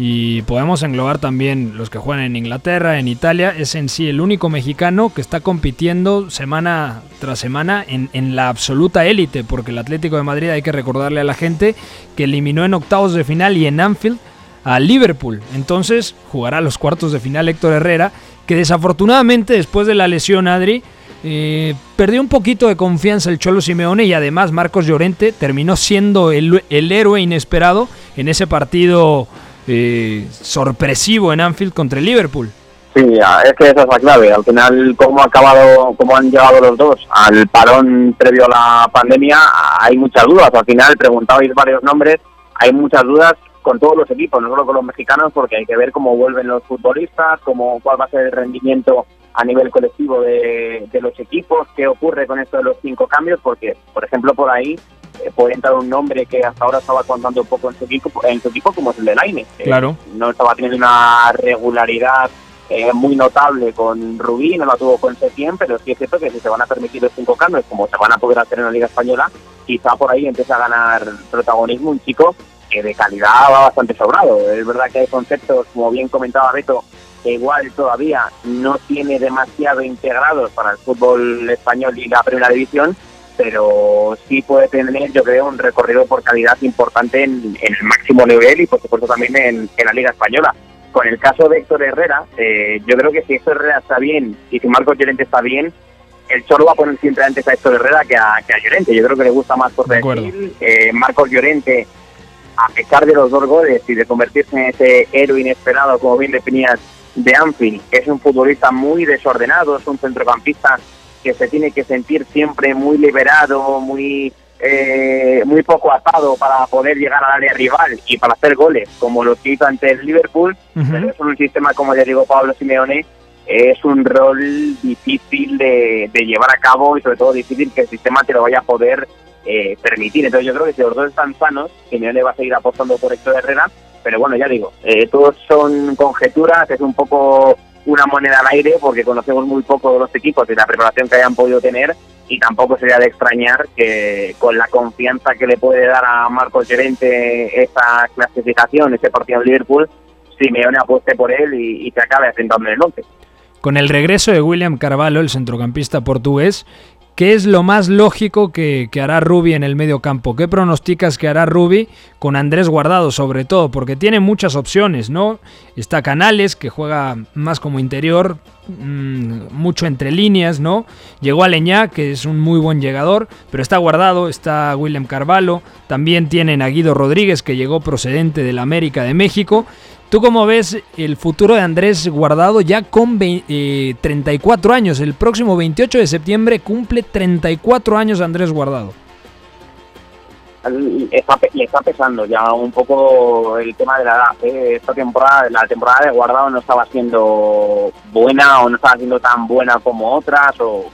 y podemos englobar también los que juegan en Inglaterra, en Italia, es en sí el único mexicano que está compitiendo semana tras semana en, en la absoluta élite, porque el Atlético de Madrid hay que recordarle a la gente que eliminó en octavos de final y en Anfield a Liverpool. Entonces jugará los cuartos de final Héctor Herrera, que desafortunadamente después de la lesión Adri, eh, perdió un poquito de confianza el Cholo Simeone y además Marcos Llorente terminó siendo el, el héroe inesperado en ese partido eh, sorpresivo en Anfield contra el Liverpool. Sí, es que esa es la clave. Al final, cómo ha acabado, cómo han llegado los dos al parón previo a la pandemia, hay muchas dudas. Al final, preguntabais varios nombres, hay muchas dudas con todos los equipos, no solo con los mexicanos, porque hay que ver cómo vuelven los futbolistas, cómo cuál va a ser el rendimiento a nivel colectivo de, de los equipos, qué ocurre con esto de los cinco cambios, porque, por ejemplo, por ahí eh, puede entrar un nombre que hasta ahora estaba contando un poco en su equipo, en su equipo como es el de Laine. Claro. no estaba teniendo una regularidad eh, muy notable con Rubí, no la tuvo con Setién, pero sí es cierto que si se van a permitir los cinco cambios, como se van a poder hacer en la Liga Española, quizá por ahí empieza a ganar protagonismo un chico que de calidad va bastante sobrado. Es verdad que hay conceptos, como bien comentaba Beto, que igual todavía no tiene demasiado integrados para el fútbol español y la primera división, pero sí puede tener, yo creo, un recorrido por calidad importante en, el máximo nivel y, por supuesto, también en, la Liga Española. Con el caso de Héctor Herrera, eh, yo creo que si Héctor Herrera está bien y si Marcos Llorente está bien, el Cholo va a poner siempre antes a Héctor Herrera que a, que a Llorente. Yo creo que le gusta más por decir. Eh, Marcos Llorente, a pesar de los dos goles y de convertirse en ese héroe inesperado, como bien definías, de Anfield, es un futbolista muy desordenado, es un centrocampista que se tiene que sentir siempre muy liberado, muy eh, muy poco atado para poder llegar al área rival y para hacer goles, como lo que hizo ante el Liverpool, pero es un sistema, como ya digo Pablo Simeone, es un rol difícil de, llevar a cabo y sobre todo difícil que el sistema te lo vaya a poder eh, permitir. Entonces yo creo que si los dos están sanos, Simeone va a seguir apostando por Héctor Herrera, pero bueno, ya digo, eh, todos son conjeturas, es un poco una moneda al aire porque conocemos muy poco de los equipos y la preparación que hayan podido tener y tampoco sería de extrañar que con la confianza que le puede dar a Marcos Llorente esa clasificación, ese partido de Liverpool, Simeone apueste por él y, se acabe asentando en el 11. Con el regreso de William Carvalho, el centrocampista portugués, ¿Qué es lo más lógico que, hará Rubi en el medio campo? ¿Qué pronosticas que hará Rubi con Andrés Guardado, sobre todo? Porque tiene muchas opciones, ¿no? Está Canales, que juega más como interior, mm, mucho entre líneas, ¿no? Llegó a Leñá, que es un muy buen llegador, pero está Guardado, está William Carvalho, también tienen a Guido Rodríguez, que llegó procedente del América de México. ¿Tú cómo ves el futuro de Andrés Guardado ya con 34 eh, años? El próximo 28 de septiembre cumple 34 años Andrés Guardado. Está, le está pesando ya un poco el tema de la edad. ¿eh? Esta temporada, la temporada de Guardado no estaba siendo buena o no estaba siendo tan buena como otras o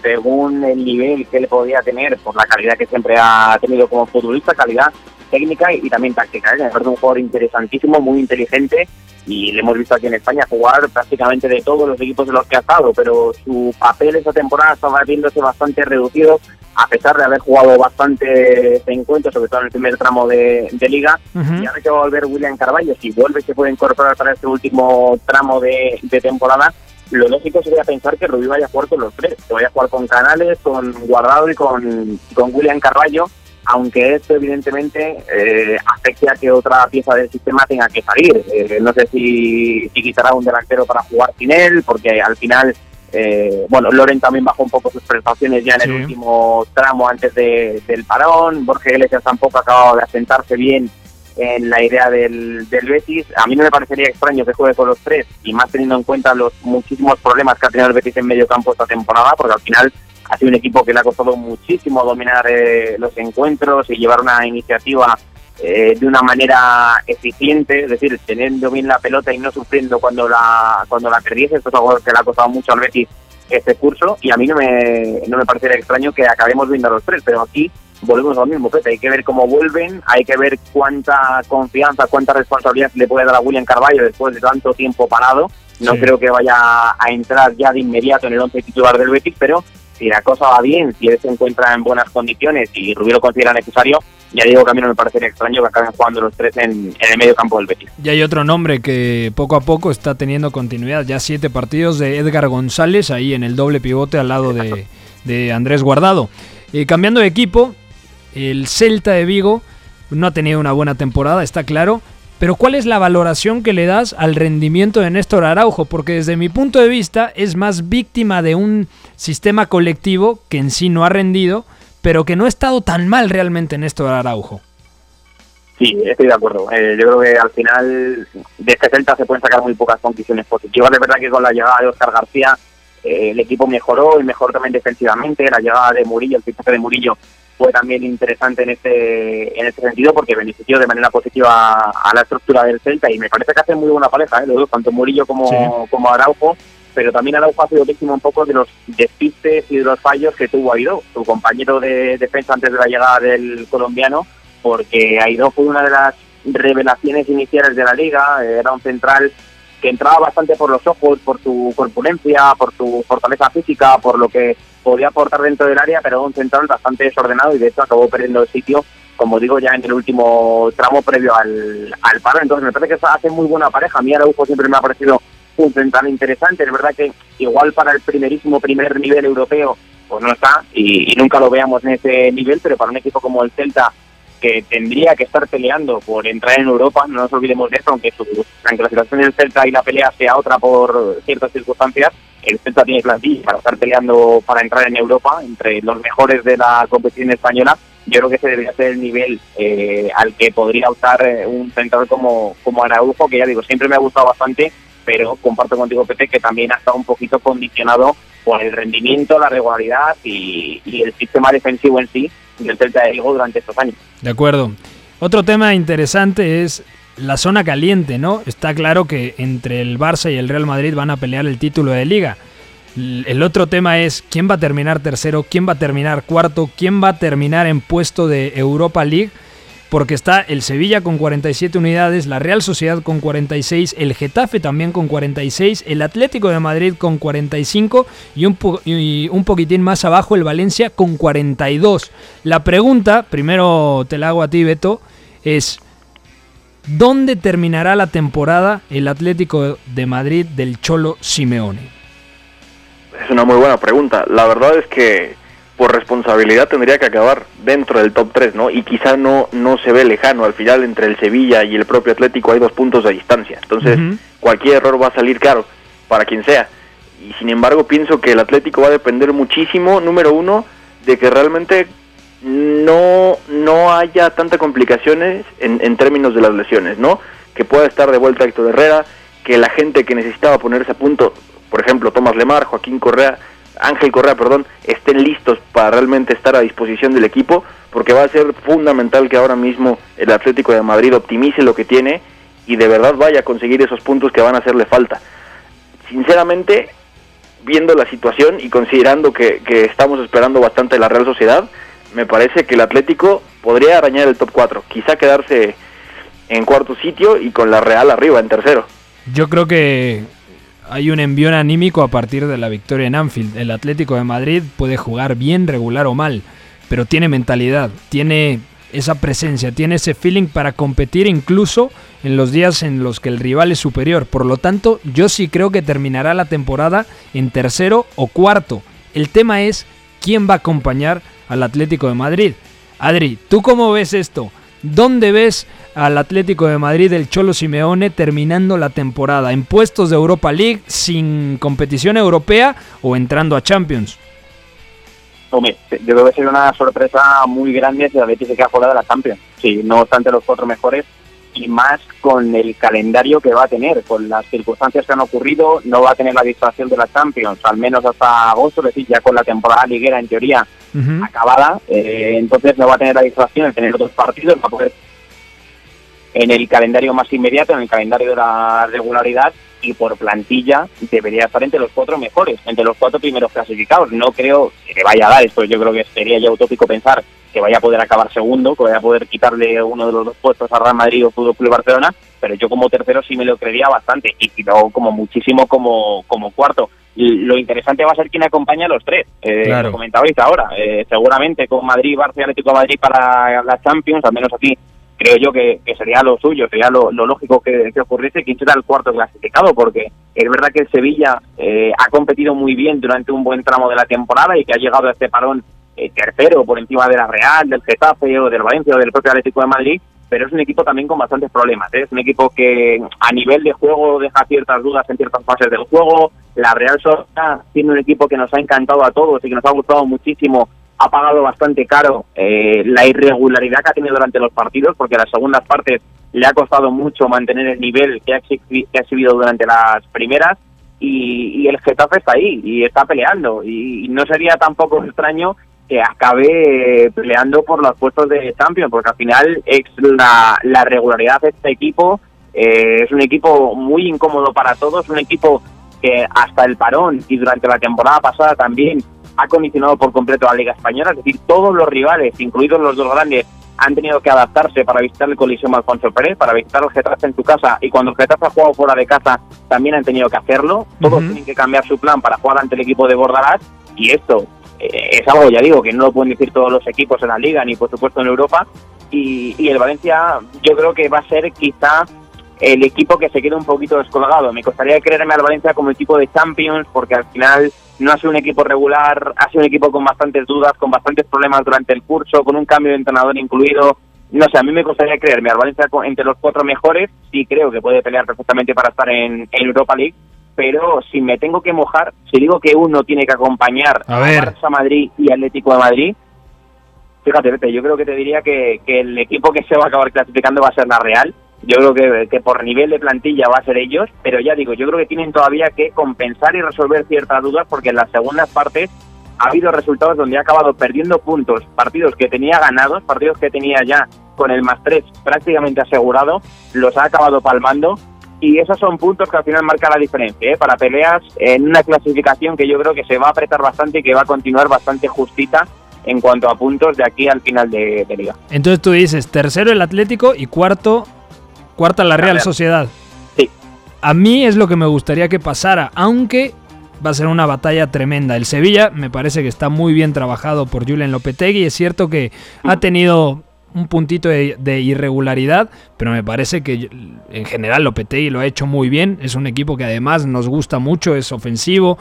según el nivel que él podía tener por la calidad que siempre ha tenido como futbolista, calidad técnica y, también táctica. ¿eh? Es un jugador interesantísimo, muy inteligente y le hemos visto aquí en España jugar prácticamente de todos los equipos de los que ha estado, pero su papel esta temporada estaba viéndose bastante reducido a pesar de haber jugado bastante encuentros, sobre todo en el primer tramo de, liga, y ahora que va a volver William Carvalho, si vuelve se puede incorporar para este último tramo de, temporada, lo lógico sería pensar que Rubí vaya a jugar con los tres, que vaya a jugar con Canales, con Guardado y con, con William Carballo, aunque esto evidentemente eh, afecte a que otra pieza del sistema tenga que salir. Eh, no sé si, si quitará un delantero para jugar sin él, porque al final, eh, bueno, Loren también bajó un poco sus prestaciones ya en el último tramo antes del parón, Borges Iglesias tampoco ha acabado de asentarse bien en la idea del, del Betis. A mí no me parecería extraño que juegue con los tres, y más teniendo en cuenta los muchísimos problemas que ha tenido el Betis en medio campo esta temporada, porque al final ha sido un equipo que le ha costado muchísimo dominar eh, los encuentros y llevar una iniciativa eh, de una manera eficiente, es decir, teniendo bien la pelota y no sufriendo cuando la cuando la perdiese. Esto es algo que le ha costado mucho al Betis este curso y a mí no me, no me parecería extraño que acabemos viendo a los tres, pero aquí volvemos al mismo, Hay que ver cómo vuelven, hay que ver cuánta confianza, cuánta responsabilidad le puede dar a William Carballo después de tanto tiempo parado. No creo que vaya a entrar ya de inmediato en el once titular del Betis, pero si la cosa va bien, si él se encuentra en buenas condiciones y Rubio lo considera necesario, ya digo que a mí no me parecería extraño que acaben jugando los tres en, el medio campo del Betis. Y hay otro nombre que poco a poco está teniendo continuidad, ya siete partidos de Edgar González ahí en el doble pivote al lado de, Andrés Guardado. Eh, cambiando de equipo, el Celta de Vigo no ha tenido una buena temporada, está claro, pero ¿cuál es la valoración que le das al rendimiento de Néstor Araujo? Porque desde mi punto de vista es más víctima de un sistema colectivo que en sí no ha rendido, pero que no ha estado tan mal realmente Néstor Araujo. Sí, estoy de acuerdo. Eh, yo creo que al final de este Celta se pueden sacar muy pocas conclusiones positivas. De verdad que con la llegada de Oscar García eh, el equipo mejoró y mejoró también defensivamente. La llegada de Murillo, el fichaje de Murillo, fue también interesante en este en este sentido porque benefició de manera positiva a la estructura del Celta y me parece que hace muy buena pareja, ¿eh? los dos, tanto Murillo como, como Araujo, pero también Araujo ha sido víctima un poco de los despistes y de los fallos que tuvo Aidó, su compañero de defensa antes de la llegada del colombiano, porque Aidó fue una de las revelaciones iniciales de la liga, era un central que entraba bastante por los ojos, por su corpulencia, por su fortaleza física, por lo que podía aportar dentro del área, pero un central bastante desordenado y de hecho acabó perdiendo el sitio, como digo, ya en el último tramo previo al, al paro. Entonces me parece que hace muy buena pareja. A mí Araujo siempre me ha parecido un central interesante. Es verdad que igual para el primerísimo primer nivel europeo, pues no está y, y nunca lo veamos en ese nivel, pero para un equipo como el Celta que tendría que estar peleando por entrar en Europa, no nos olvidemos de eso, aunque su, la clasificación del Celta y la pelea sea otra por ciertas circunstancias, el Celta tiene plantilla para estar peleando para entrar en Europa, entre los mejores de la competición española, yo creo que ese debería ser el nivel eh, al que podría optar eh, un central como, como Araujo, que ya digo, siempre me ha gustado bastante, pero comparto contigo, Pepe, que también ha estado un poquito condicionado por el rendimiento, la regularidad y, y el sistema defensivo en sí, del Celta de durante estos. De acuerdo. Otro tema interesante es la zona caliente, ¿no? Está claro que entre el Barça y el Real Madrid van a pelear el título de liga. El otro tema es quién va a terminar tercero, quién va a terminar cuarto, quién va a terminar en puesto de Europa League porque está el Sevilla con 47 unidades, la Real Sociedad con 46, el Getafe también con 46, el Atlético de Madrid con 45 y un, poquitín más abajo el Valencia con 42. La pregunta, primero te la hago a ti Beto, es ¿dónde terminará la temporada el Atlético de Madrid del Cholo Simeone? Es una muy buena pregunta. La verdad es que por responsabilidad tendría que acabar dentro del top 3, ¿no? Y quizá no, no se ve lejano. Al final, entre el Sevilla y el propio Atlético hay dos puntos de distancia. Entonces, cualquier error va a salir caro para quien sea. Y sin embargo, pienso que el Atlético va a depender muchísimo, número uno, de que realmente no, no haya tantas complicaciones en, en términos de las lesiones, ¿no? Que pueda estar de vuelta Héctor Herrera, que la gente que necesitaba ponerse a punto, por ejemplo, Tomás Lemar, Joaquín Correa, Ángel Correa, perdón, estén listos para realmente estar a disposición del equipo, porque va a ser fundamental que ahora mismo el Atlético de Madrid optimice lo que tiene y de verdad vaya a conseguir esos puntos que van a hacerle falta. Sinceramente, viendo la situación y considerando que, estamos esperando bastante la Real Sociedad, me parece que el Atlético podría arañar el top 4, quizá quedarse en cuarto sitio y con la Real arriba en tercero. Yo creo que hay un envión anímico a partir de la victoria en Anfield. El Atlético de Madrid puede jugar bien, regular o mal, pero tiene mentalidad, tiene esa presencia, tiene ese feeling para competir incluso en los días en los que el rival es superior. Por lo tanto, yo sí creo que terminará la temporada en tercero o cuarto. El tema es quién va a acompañar al Atlético de Madrid. Adri, ¿tú cómo ves esto? ¿Dónde ves al Atlético de Madrid del Cholo Simeone terminando la temporada? ¿En puestos de Europa League, sin competición europea o entrando a Champions? Hombre, yo creo que sería una sorpresa muy grande si el Atlético se queda fuera de la Champions. Sí, no obstante los cuatro mejores y más con el calendario que va a tener, con las circunstancias que han ocurrido, no va a tener la distracción de la Champions, al menos hasta agosto, es decir, ya con la temporada liguera en teoría acabada, eh, entonces no va a tener la distracción de tener otros partidos, va a poder en el calendario más inmediato, en el calendario de la regularidad, y por plantilla debería estar entre los cuatro mejores, entre los cuatro primeros clasificados. No creo que le vaya a dar esto, yo creo que sería ya utópico pensar que vaya a poder acabar segundo, que vaya a poder quitarle uno de los dos puestos a Real Madrid o Fútbol Club Barcelona, pero yo como tercero sí me lo creería bastante y no como muchísimo como, como cuarto. lo interesante va a ser quién acompaña a los tres. Eh, Lo comentabais ahora. Eh, seguramente con Madrid, Barça y Atlético de Madrid para la Champions, al menos aquí creo yo que, sería lo suyo, sería lo, lógico que, ocurriese quién será el cuarto clasificado, porque es verdad que el Sevilla eh, ha competido muy bien durante un buen tramo de la temporada y que ha llegado a este parón eh, tercero por encima de la Real, del Getafe o del Valencia o del propio Atlético de Madrid, pero es un equipo también con bastantes problemas. ¿eh? Es un equipo que a nivel de juego deja ciertas dudas en ciertas fases del juego. La Real Sociedad tiene un equipo que nos ha encantado a todos y que nos ha gustado muchísimo. Ha pagado bastante caro eh, la irregularidad que ha tenido durante los partidos, porque las segundas partes le ha costado mucho mantener el nivel que ha, exhibido durante las primeras. Y, el Getafe está ahí y está peleando. y no sería tampoco extraño que acabe peleando por los puestos de Champions, porque al final es la, la regularidad de este equipo eh, es un equipo muy incómodo para todos, un equipo que hasta el parón y durante la temporada pasada también ha condicionado por completo a la Liga Española, es decir, todos los rivales, incluidos los dos grandes, han tenido que adaptarse para visitar el Coliseo Alfonso Pérez, para visitar el Getafe en su casa, y cuando el Getafe ha jugado fuera de casa también han tenido que hacerlo, todos tienen que cambiar su plan para jugar ante el equipo de Bordalás, y esto eh, es algo, ya digo, que no lo pueden decir todos los equipos en la liga ni por supuesto en Europa. Y, el Valencia yo creo que va a ser quizá el equipo que se quede un poquito descolgado. Me costaría creerme al Valencia como equipo de Champions porque al final no ha sido un equipo regular, ha sido un equipo con bastantes dudas, con bastantes problemas durante el curso, con un cambio de entrenador incluido. No sé, a mí me costaría creerme al Valencia entre los cuatro mejores, sí creo que puede pelear perfectamente para estar en Europa League, pero si me tengo que mojar, si digo que uno tiene que acompañar a, Barça Madrid y Atlético de Madrid, fíjate, vete, yo creo que te diría que, el equipo que se va a acabar clasificando va a ser la Real. Yo creo que, que por nivel de plantilla va a ser ellos, pero ya digo, yo creo que tienen todavía que compensar y resolver ciertas dudas porque en las segundas partes ha habido resultados donde ha acabado perdiendo puntos, partidos que tenía ganados, partidos que tenía ya con el más tres prácticamente asegurado, los ha acabado palmando y esos son puntos que al final marcan la diferencia ¿eh? para peleas en una clasificación que yo creo que se va a apretar bastante y que va a continuar bastante justita en cuanto a puntos de aquí al final de, liga. Entonces tú dices tercero el Atlético y cuarto cuarta la Real, Sociedad. Sí. A mí es lo que me gustaría que pasara, aunque va a ser una batalla tremenda. El Sevilla me parece que está muy bien trabajado por Julen Lopetegui. Es cierto que ha tenido un puntito de, irregularidad, pero me parece que en general Lopetegui lo ha hecho muy bien. Es un equipo que además nos gusta mucho, es ofensivo,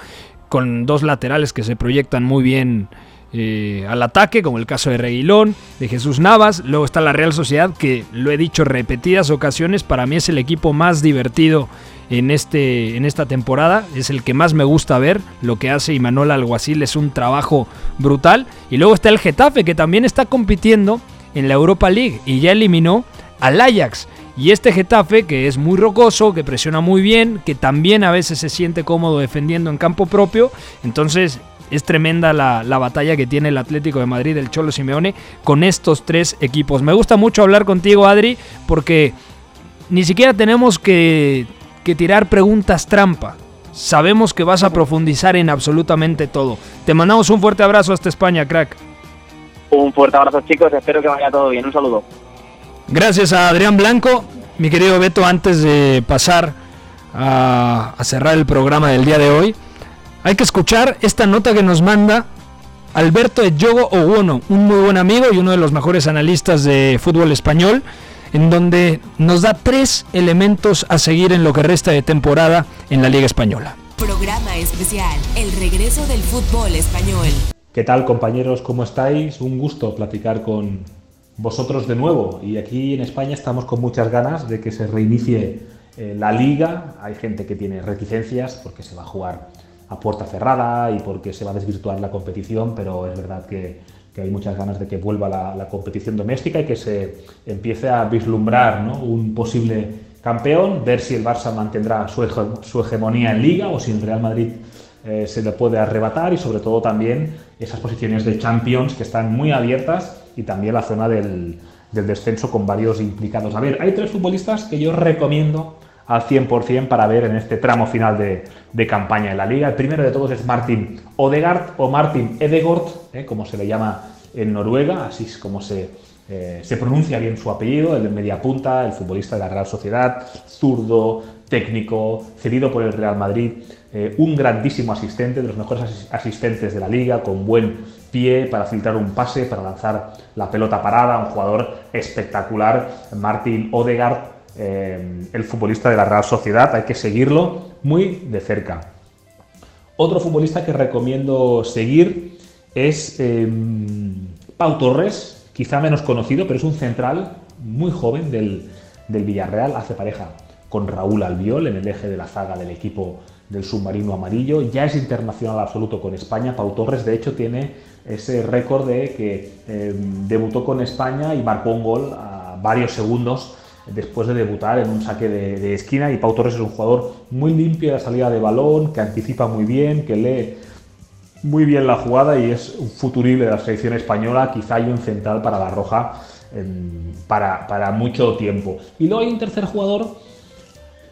con dos laterales que se proyectan muy bien eh, al ataque, como el caso de Reguilón, de Jesús Navas. Luego está la Real Sociedad, que lo he dicho repetidas ocasiones, para mí es el equipo más divertido en, este, en esta temporada. Es el que más me gusta ver. Lo que hace Imanol Alguacil es un trabajo brutal. Y luego está el Getafe, que también está compitiendo en la Europa League y ya eliminó al Ajax. Y este Getafe, que es muy rocoso, que presiona muy bien, que también a veces se siente cómodo defendiendo en campo propio, entonces es tremenda la, batalla que tiene el Atlético de Madrid, el Cholo Simeone, con estos tres equipos. Me gusta mucho hablar contigo, Adri, porque ni siquiera tenemos que, que tirar preguntas trampa. Sabemos que vas a profundizar en absolutamente todo. Te mandamos un fuerte abrazo hasta España, crack. Un fuerte abrazo chicos, espero que vaya todo bien. Un saludo. Gracias a Adrián Blanco. Mi querido Beto, antes de pasar a, cerrar el programa del día de hoy, hay que escuchar esta nota que nos manda Alberto Yogo Owono, un muy buen amigo y uno de los mejores analistas de fútbol español, en donde nos da tres elementos a seguir en lo que resta de temporada en la Liga Española. Programa especial, el regreso del fútbol español. ¿Qué tal compañeros? ¿Cómo estáis? Un gusto platicar con vosotros de nuevo. Y aquí en España estamos con muchas ganas de que se reinicie eh, la liga. Hay gente que tiene reticencias porque se va a jugar a puerta cerrada y porque se va a desvirtuar la competición, pero es verdad que, hay muchas ganas de que vuelva la, competición doméstica y que se empiece a vislumbrar un posible campeón, ver si el Barça mantendrá su, hegemonía en liga o si el Real Madrid eh, se le puede arrebatar y sobre todo también esas posiciones de Champions que están muy abiertas y también la zona del, descenso con varios implicados. A ver, hay tres futbolistas que yo recomiendo al 100% para ver en este tramo final de, campaña en la liga. El primero de todos es Martin Odegaard o Martin Edegord, eh, como se le llama en Noruega, así es como se, eh, se pronuncia bien su apellido, el de media punta, el futbolista de la Real Sociedad, zurdo, técnico, cedido por el Real Madrid, eh, un grandísimo asistente, de los mejores asistentes de la liga, con buen pie para filtrar un pase, para lanzar la pelota parada, un jugador espectacular, Martin Odegaard, eh, el futbolista de la Real Sociedad, hay que seguirlo muy de cerca. Otro futbolista que recomiendo seguir es em, Pau Torres, quizá menos conocido, pero es un central muy joven del, del Villarreal, hace pareja con Raúl Albiol en el eje de la zaga del equipo del submarino amarillo. Ya es internacional absoluto con España. Pau Torres, de hecho, tiene ese récord de que em, debutó con España y marcó un gol a varios segundos después de debutar en un saque de, esquina. Y Pau Torres es un jugador muy limpio de la salida de balón, que anticipa muy bien, que lee muy bien la jugada y es un futurible de la selección española. Quizá hay un central para la Roja em, para, para mucho tiempo. Y luego hay un tercer jugador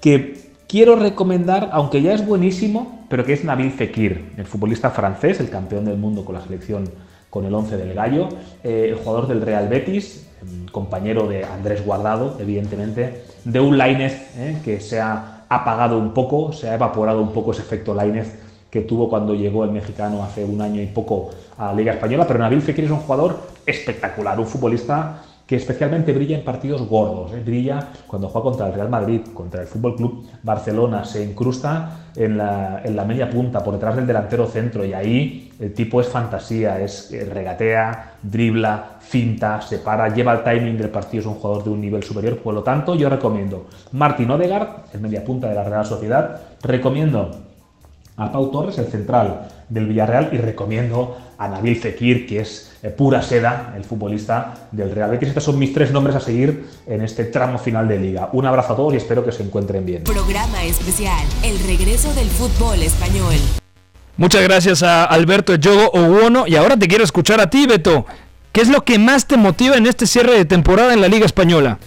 que quiero recomendar, aunque ya es buenísimo, pero que es Nabil Fekir, el futbolista francés, el campeón del mundo con la selección con el 11 del Gallo, eh, el jugador del Real Betis, em, compañero de Andrés Guardado, evidentemente, de un Lainez eh, que se ha apagado un poco, se ha evaporado un poco ese efecto Lainez que tuvo cuando llegó el mexicano hace un año y poco a la Liga Española, pero Nabil Fekir es un jugador espectacular, un futbolista que especialmente brilla en partidos gordos. ¿eh? Brilla cuando juega contra el Real Madrid, contra el Fútbol Club Barcelona, se incrusta en la, en la, media punta, por detrás del delantero centro, y ahí el tipo es fantasía, es eh, regatea, dribla, finta, se para, lleva el timing del partido, es un jugador de un nivel superior. Por lo tanto, yo recomiendo Martín Odegaard, el media punta de la Real Sociedad, recomiendo a Pau Torres, el central del Villarreal, y recomiendo a Nabil Fekir, que es eh, pura seda, el futbolista del Real Betis. Estos son mis tres nombres a seguir en este tramo final de liga. Un abrazo a todos y espero que se encuentren bien. Programa especial, el regreso del fútbol español. Muchas gracias a Alberto Yogo Owono y ahora te quiero escuchar a ti, Beto. ¿Qué es lo que más te motiva en este cierre de temporada en la Liga Española?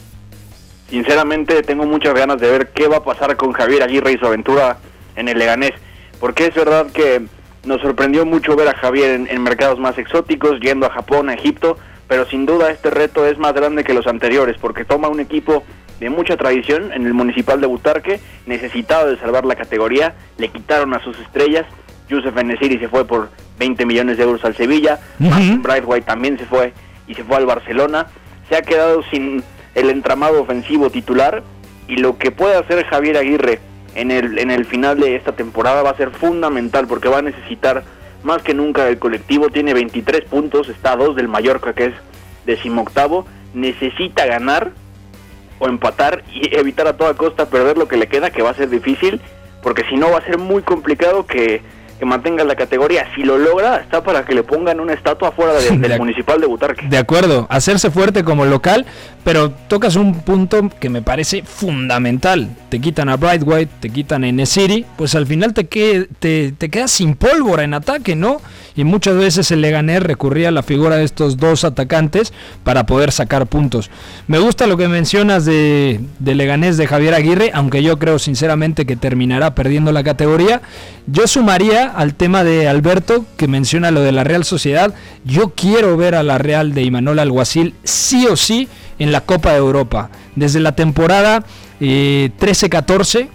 Sinceramente tengo muchas ganas de ver qué va a pasar con Javier Aguirre y su aventura en el Leganés, porque es verdad que nos sorprendió mucho ver a Javier en, mercados más exóticos, yendo a Japón, a Egipto, pero sin duda este reto es más grande que los anteriores, porque toma un equipo de mucha tradición en el Municipal de Butarque, necesitado de salvar la categoría, le quitaron a sus estrellas, Yusuf Enesiri se fue por 20 millones de euros al Sevilla, uh Brightwhite también se fue y se fue al Barcelona, se ha quedado sin el entramado ofensivo titular y lo que puede hacer Javier Aguirre en el, en el final de esta temporada va a ser fundamental porque va a necesitar más que nunca el colectivo. Tiene 23 puntos, está a 2 del Mallorca que es decimoctavo. Necesita ganar o empatar y evitar a toda costa perder lo que le queda, que va a ser difícil, porque si no va a ser muy complicado que que mantenga la categoría. Si lo logra, está para que le pongan una estatua fuera del municipal de Butarque. De acuerdo, hacerse fuerte como local, pero tocas un punto que me parece fundamental. Te quitan a Bright White, te quitan a City, pues al final te, te, te quedas sin pólvora en ataque, ¿no? Y muchas veces el Leganés recurría a la figura de estos dos atacantes para poder sacar puntos. Me gusta lo que mencionas de, de Leganés de Javier Aguirre, aunque yo creo sinceramente que terminará perdiendo la categoría. Yo sumaría al tema de Alberto, que menciona lo de la Real Sociedad, yo quiero ver a la Real de Imanol Alguacil sí o sí en la Copa de Europa. Desde la temporada 13-14, eh,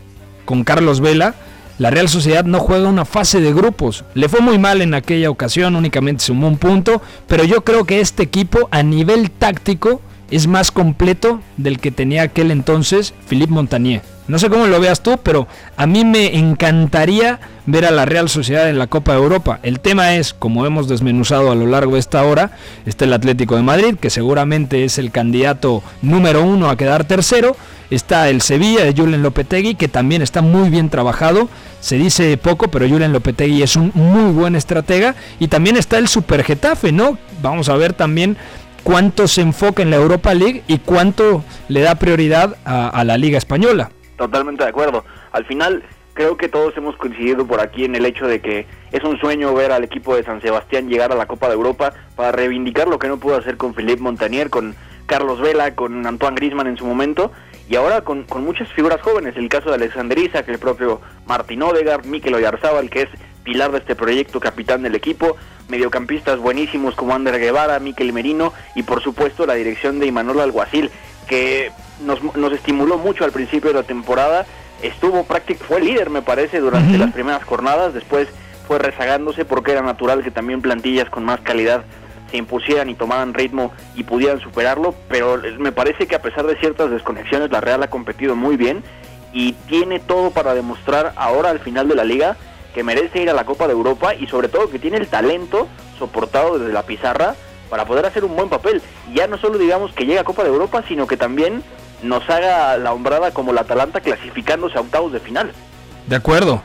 con Carlos Vela, la Real Sociedad no juega una fase de grupos. Le fue muy mal en aquella ocasión, únicamente sumó un punto, pero yo creo que este equipo a nivel táctico es más completo del que tenía aquel entonces Philippe Montagnier. No sé cómo lo veas tú, pero a mí me encantaría ver a la Real Sociedad en la Copa de Europa. El tema es, como hemos desmenuzado a lo largo de esta hora, está el Atlético de Madrid, que seguramente es el candidato número uno a quedar tercero. Está el Sevilla de Julen Lopetegui, que también está muy bien trabajado. Se dice poco, pero Julen Lopetegui es un muy buen estratega. Y también está el Super Getafe, ¿no? Vamos a ver también cuánto se enfoca en la Europa League y cuánto le da prioridad a la Liga Española. Totalmente de acuerdo. Al final, creo que todos hemos coincidido por aquí en el hecho de que es un sueño ver al equipo de San Sebastián llegar a la Copa de Europa para reivindicar lo que no pudo hacer con Philippe Montanier, con Carlos Vela, con Antoine Grisman en su momento, y ahora con, con muchas figuras jóvenes, el caso de Alexander Isaac, el propio Martín Odegaard, Mikel Oyarzábal, que es pilar de este proyecto, capitán del equipo, mediocampistas buenísimos como Ander Guevara, Mikel Merino, y por supuesto la dirección de Imanol Alguacil, que nos, nos estimuló mucho al principio de la temporada, estuvo prácticamente, fue líder me parece durante las primeras jornadas, después fue rezagándose porque era natural que también plantillas con más calidad se impusieran y tomaran ritmo y pudieran superarlo, pero me parece que a pesar de ciertas desconexiones la Real ha competido muy bien y tiene todo para demostrar ahora al final de la liga que merece ir a la Copa de Europa y sobre todo que tiene el talento soportado desde la pizarra para poder hacer un buen papel. Ya no solo digamos que llega a Copa de Europa, sino que también nos haga la hombrada como la Atalanta clasificándose a octavos de final. De acuerdo.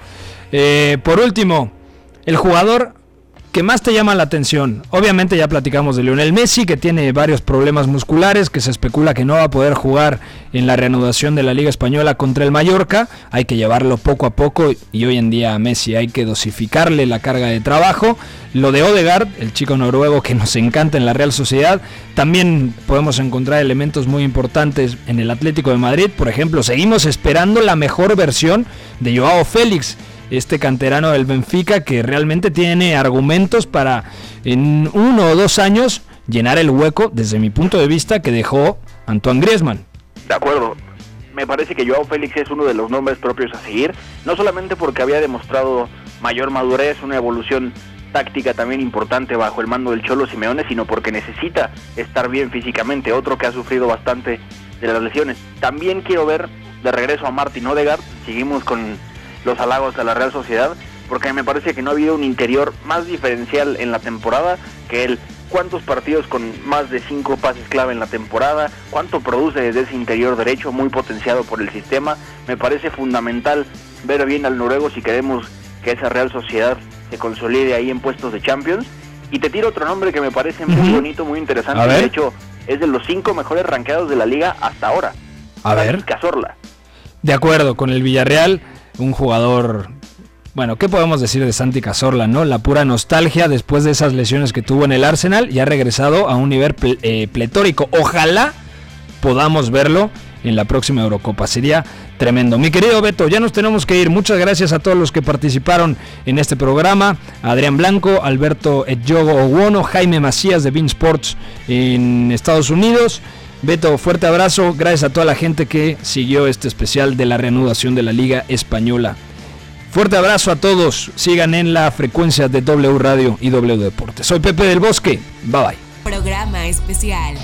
Eh, por último, el jugador que más te llama la atención? Obviamente ya platicamos de Lionel Messi, que tiene varios problemas musculares, que se especula que no va a poder jugar en la reanudación de la Liga Española contra el Mallorca. Hay que llevarlo poco a poco y hoy en día a Messi hay que dosificarle la carga de trabajo. Lo de Odegaard, el chico noruego que nos encanta en la Real Sociedad, también podemos encontrar elementos muy importantes en el Atlético de Madrid. Por ejemplo, seguimos esperando la mejor versión de Joao Félix este canterano del Benfica que realmente tiene argumentos para en uno o dos años llenar el hueco, desde mi punto de vista, que dejó Antoine Griezmann. De acuerdo. Me parece que Joao Félix es uno de los nombres propios a seguir, no solamente porque había demostrado mayor madurez, una evolución táctica también importante bajo el mando del Cholo Simeone, sino porque necesita estar bien físicamente, otro que ha sufrido bastante de las lesiones. También quiero ver de regreso a Martin Odegaard, seguimos con los halagos de la Real Sociedad, porque me parece que no ha habido un interior más diferencial en la temporada que él. ¿Cuántos partidos con más de cinco pases clave en la temporada? ¿Cuánto produce desde ese interior derecho muy potenciado por el sistema? Me parece fundamental ver bien al noruego si queremos que esa Real Sociedad se consolide ahí en puestos de Champions. Y te tiro otro nombre que me parece muy bonito, muy interesante. De hecho, es de los cinco mejores ranqueados de la liga hasta ahora. A ver. Cazorla. De acuerdo, con el Villarreal un jugador bueno, ¿qué podemos decir de Santi Cazorla, no? La pura nostalgia después de esas lesiones que tuvo en el Arsenal y ha regresado a un nivel eh, pletórico. Ojalá podamos verlo en la próxima Eurocopa. Sería tremendo. Mi querido Beto, ya nos tenemos que ir. Muchas gracias a todos los que participaron en este programa. Adrián Blanco, Alberto Edjogo Owono, Jaime Macías de Bean Sports en Estados Unidos. Beto, fuerte abrazo. Gracias a toda la gente que siguió este especial de la reanudación de la Liga Española. Fuerte abrazo a todos. Sigan en la frecuencia de W Radio y W Deportes. Soy Pepe del Bosque. Bye bye. Programa especial.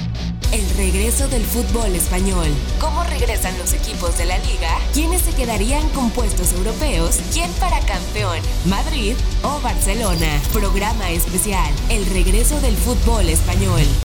El regreso del fútbol español. ¿Cómo regresan los equipos de la liga? ¿Quiénes se quedarían con puestos europeos? ¿Quién para campeón? ¿Madrid o Barcelona? Programa especial. El regreso del fútbol español.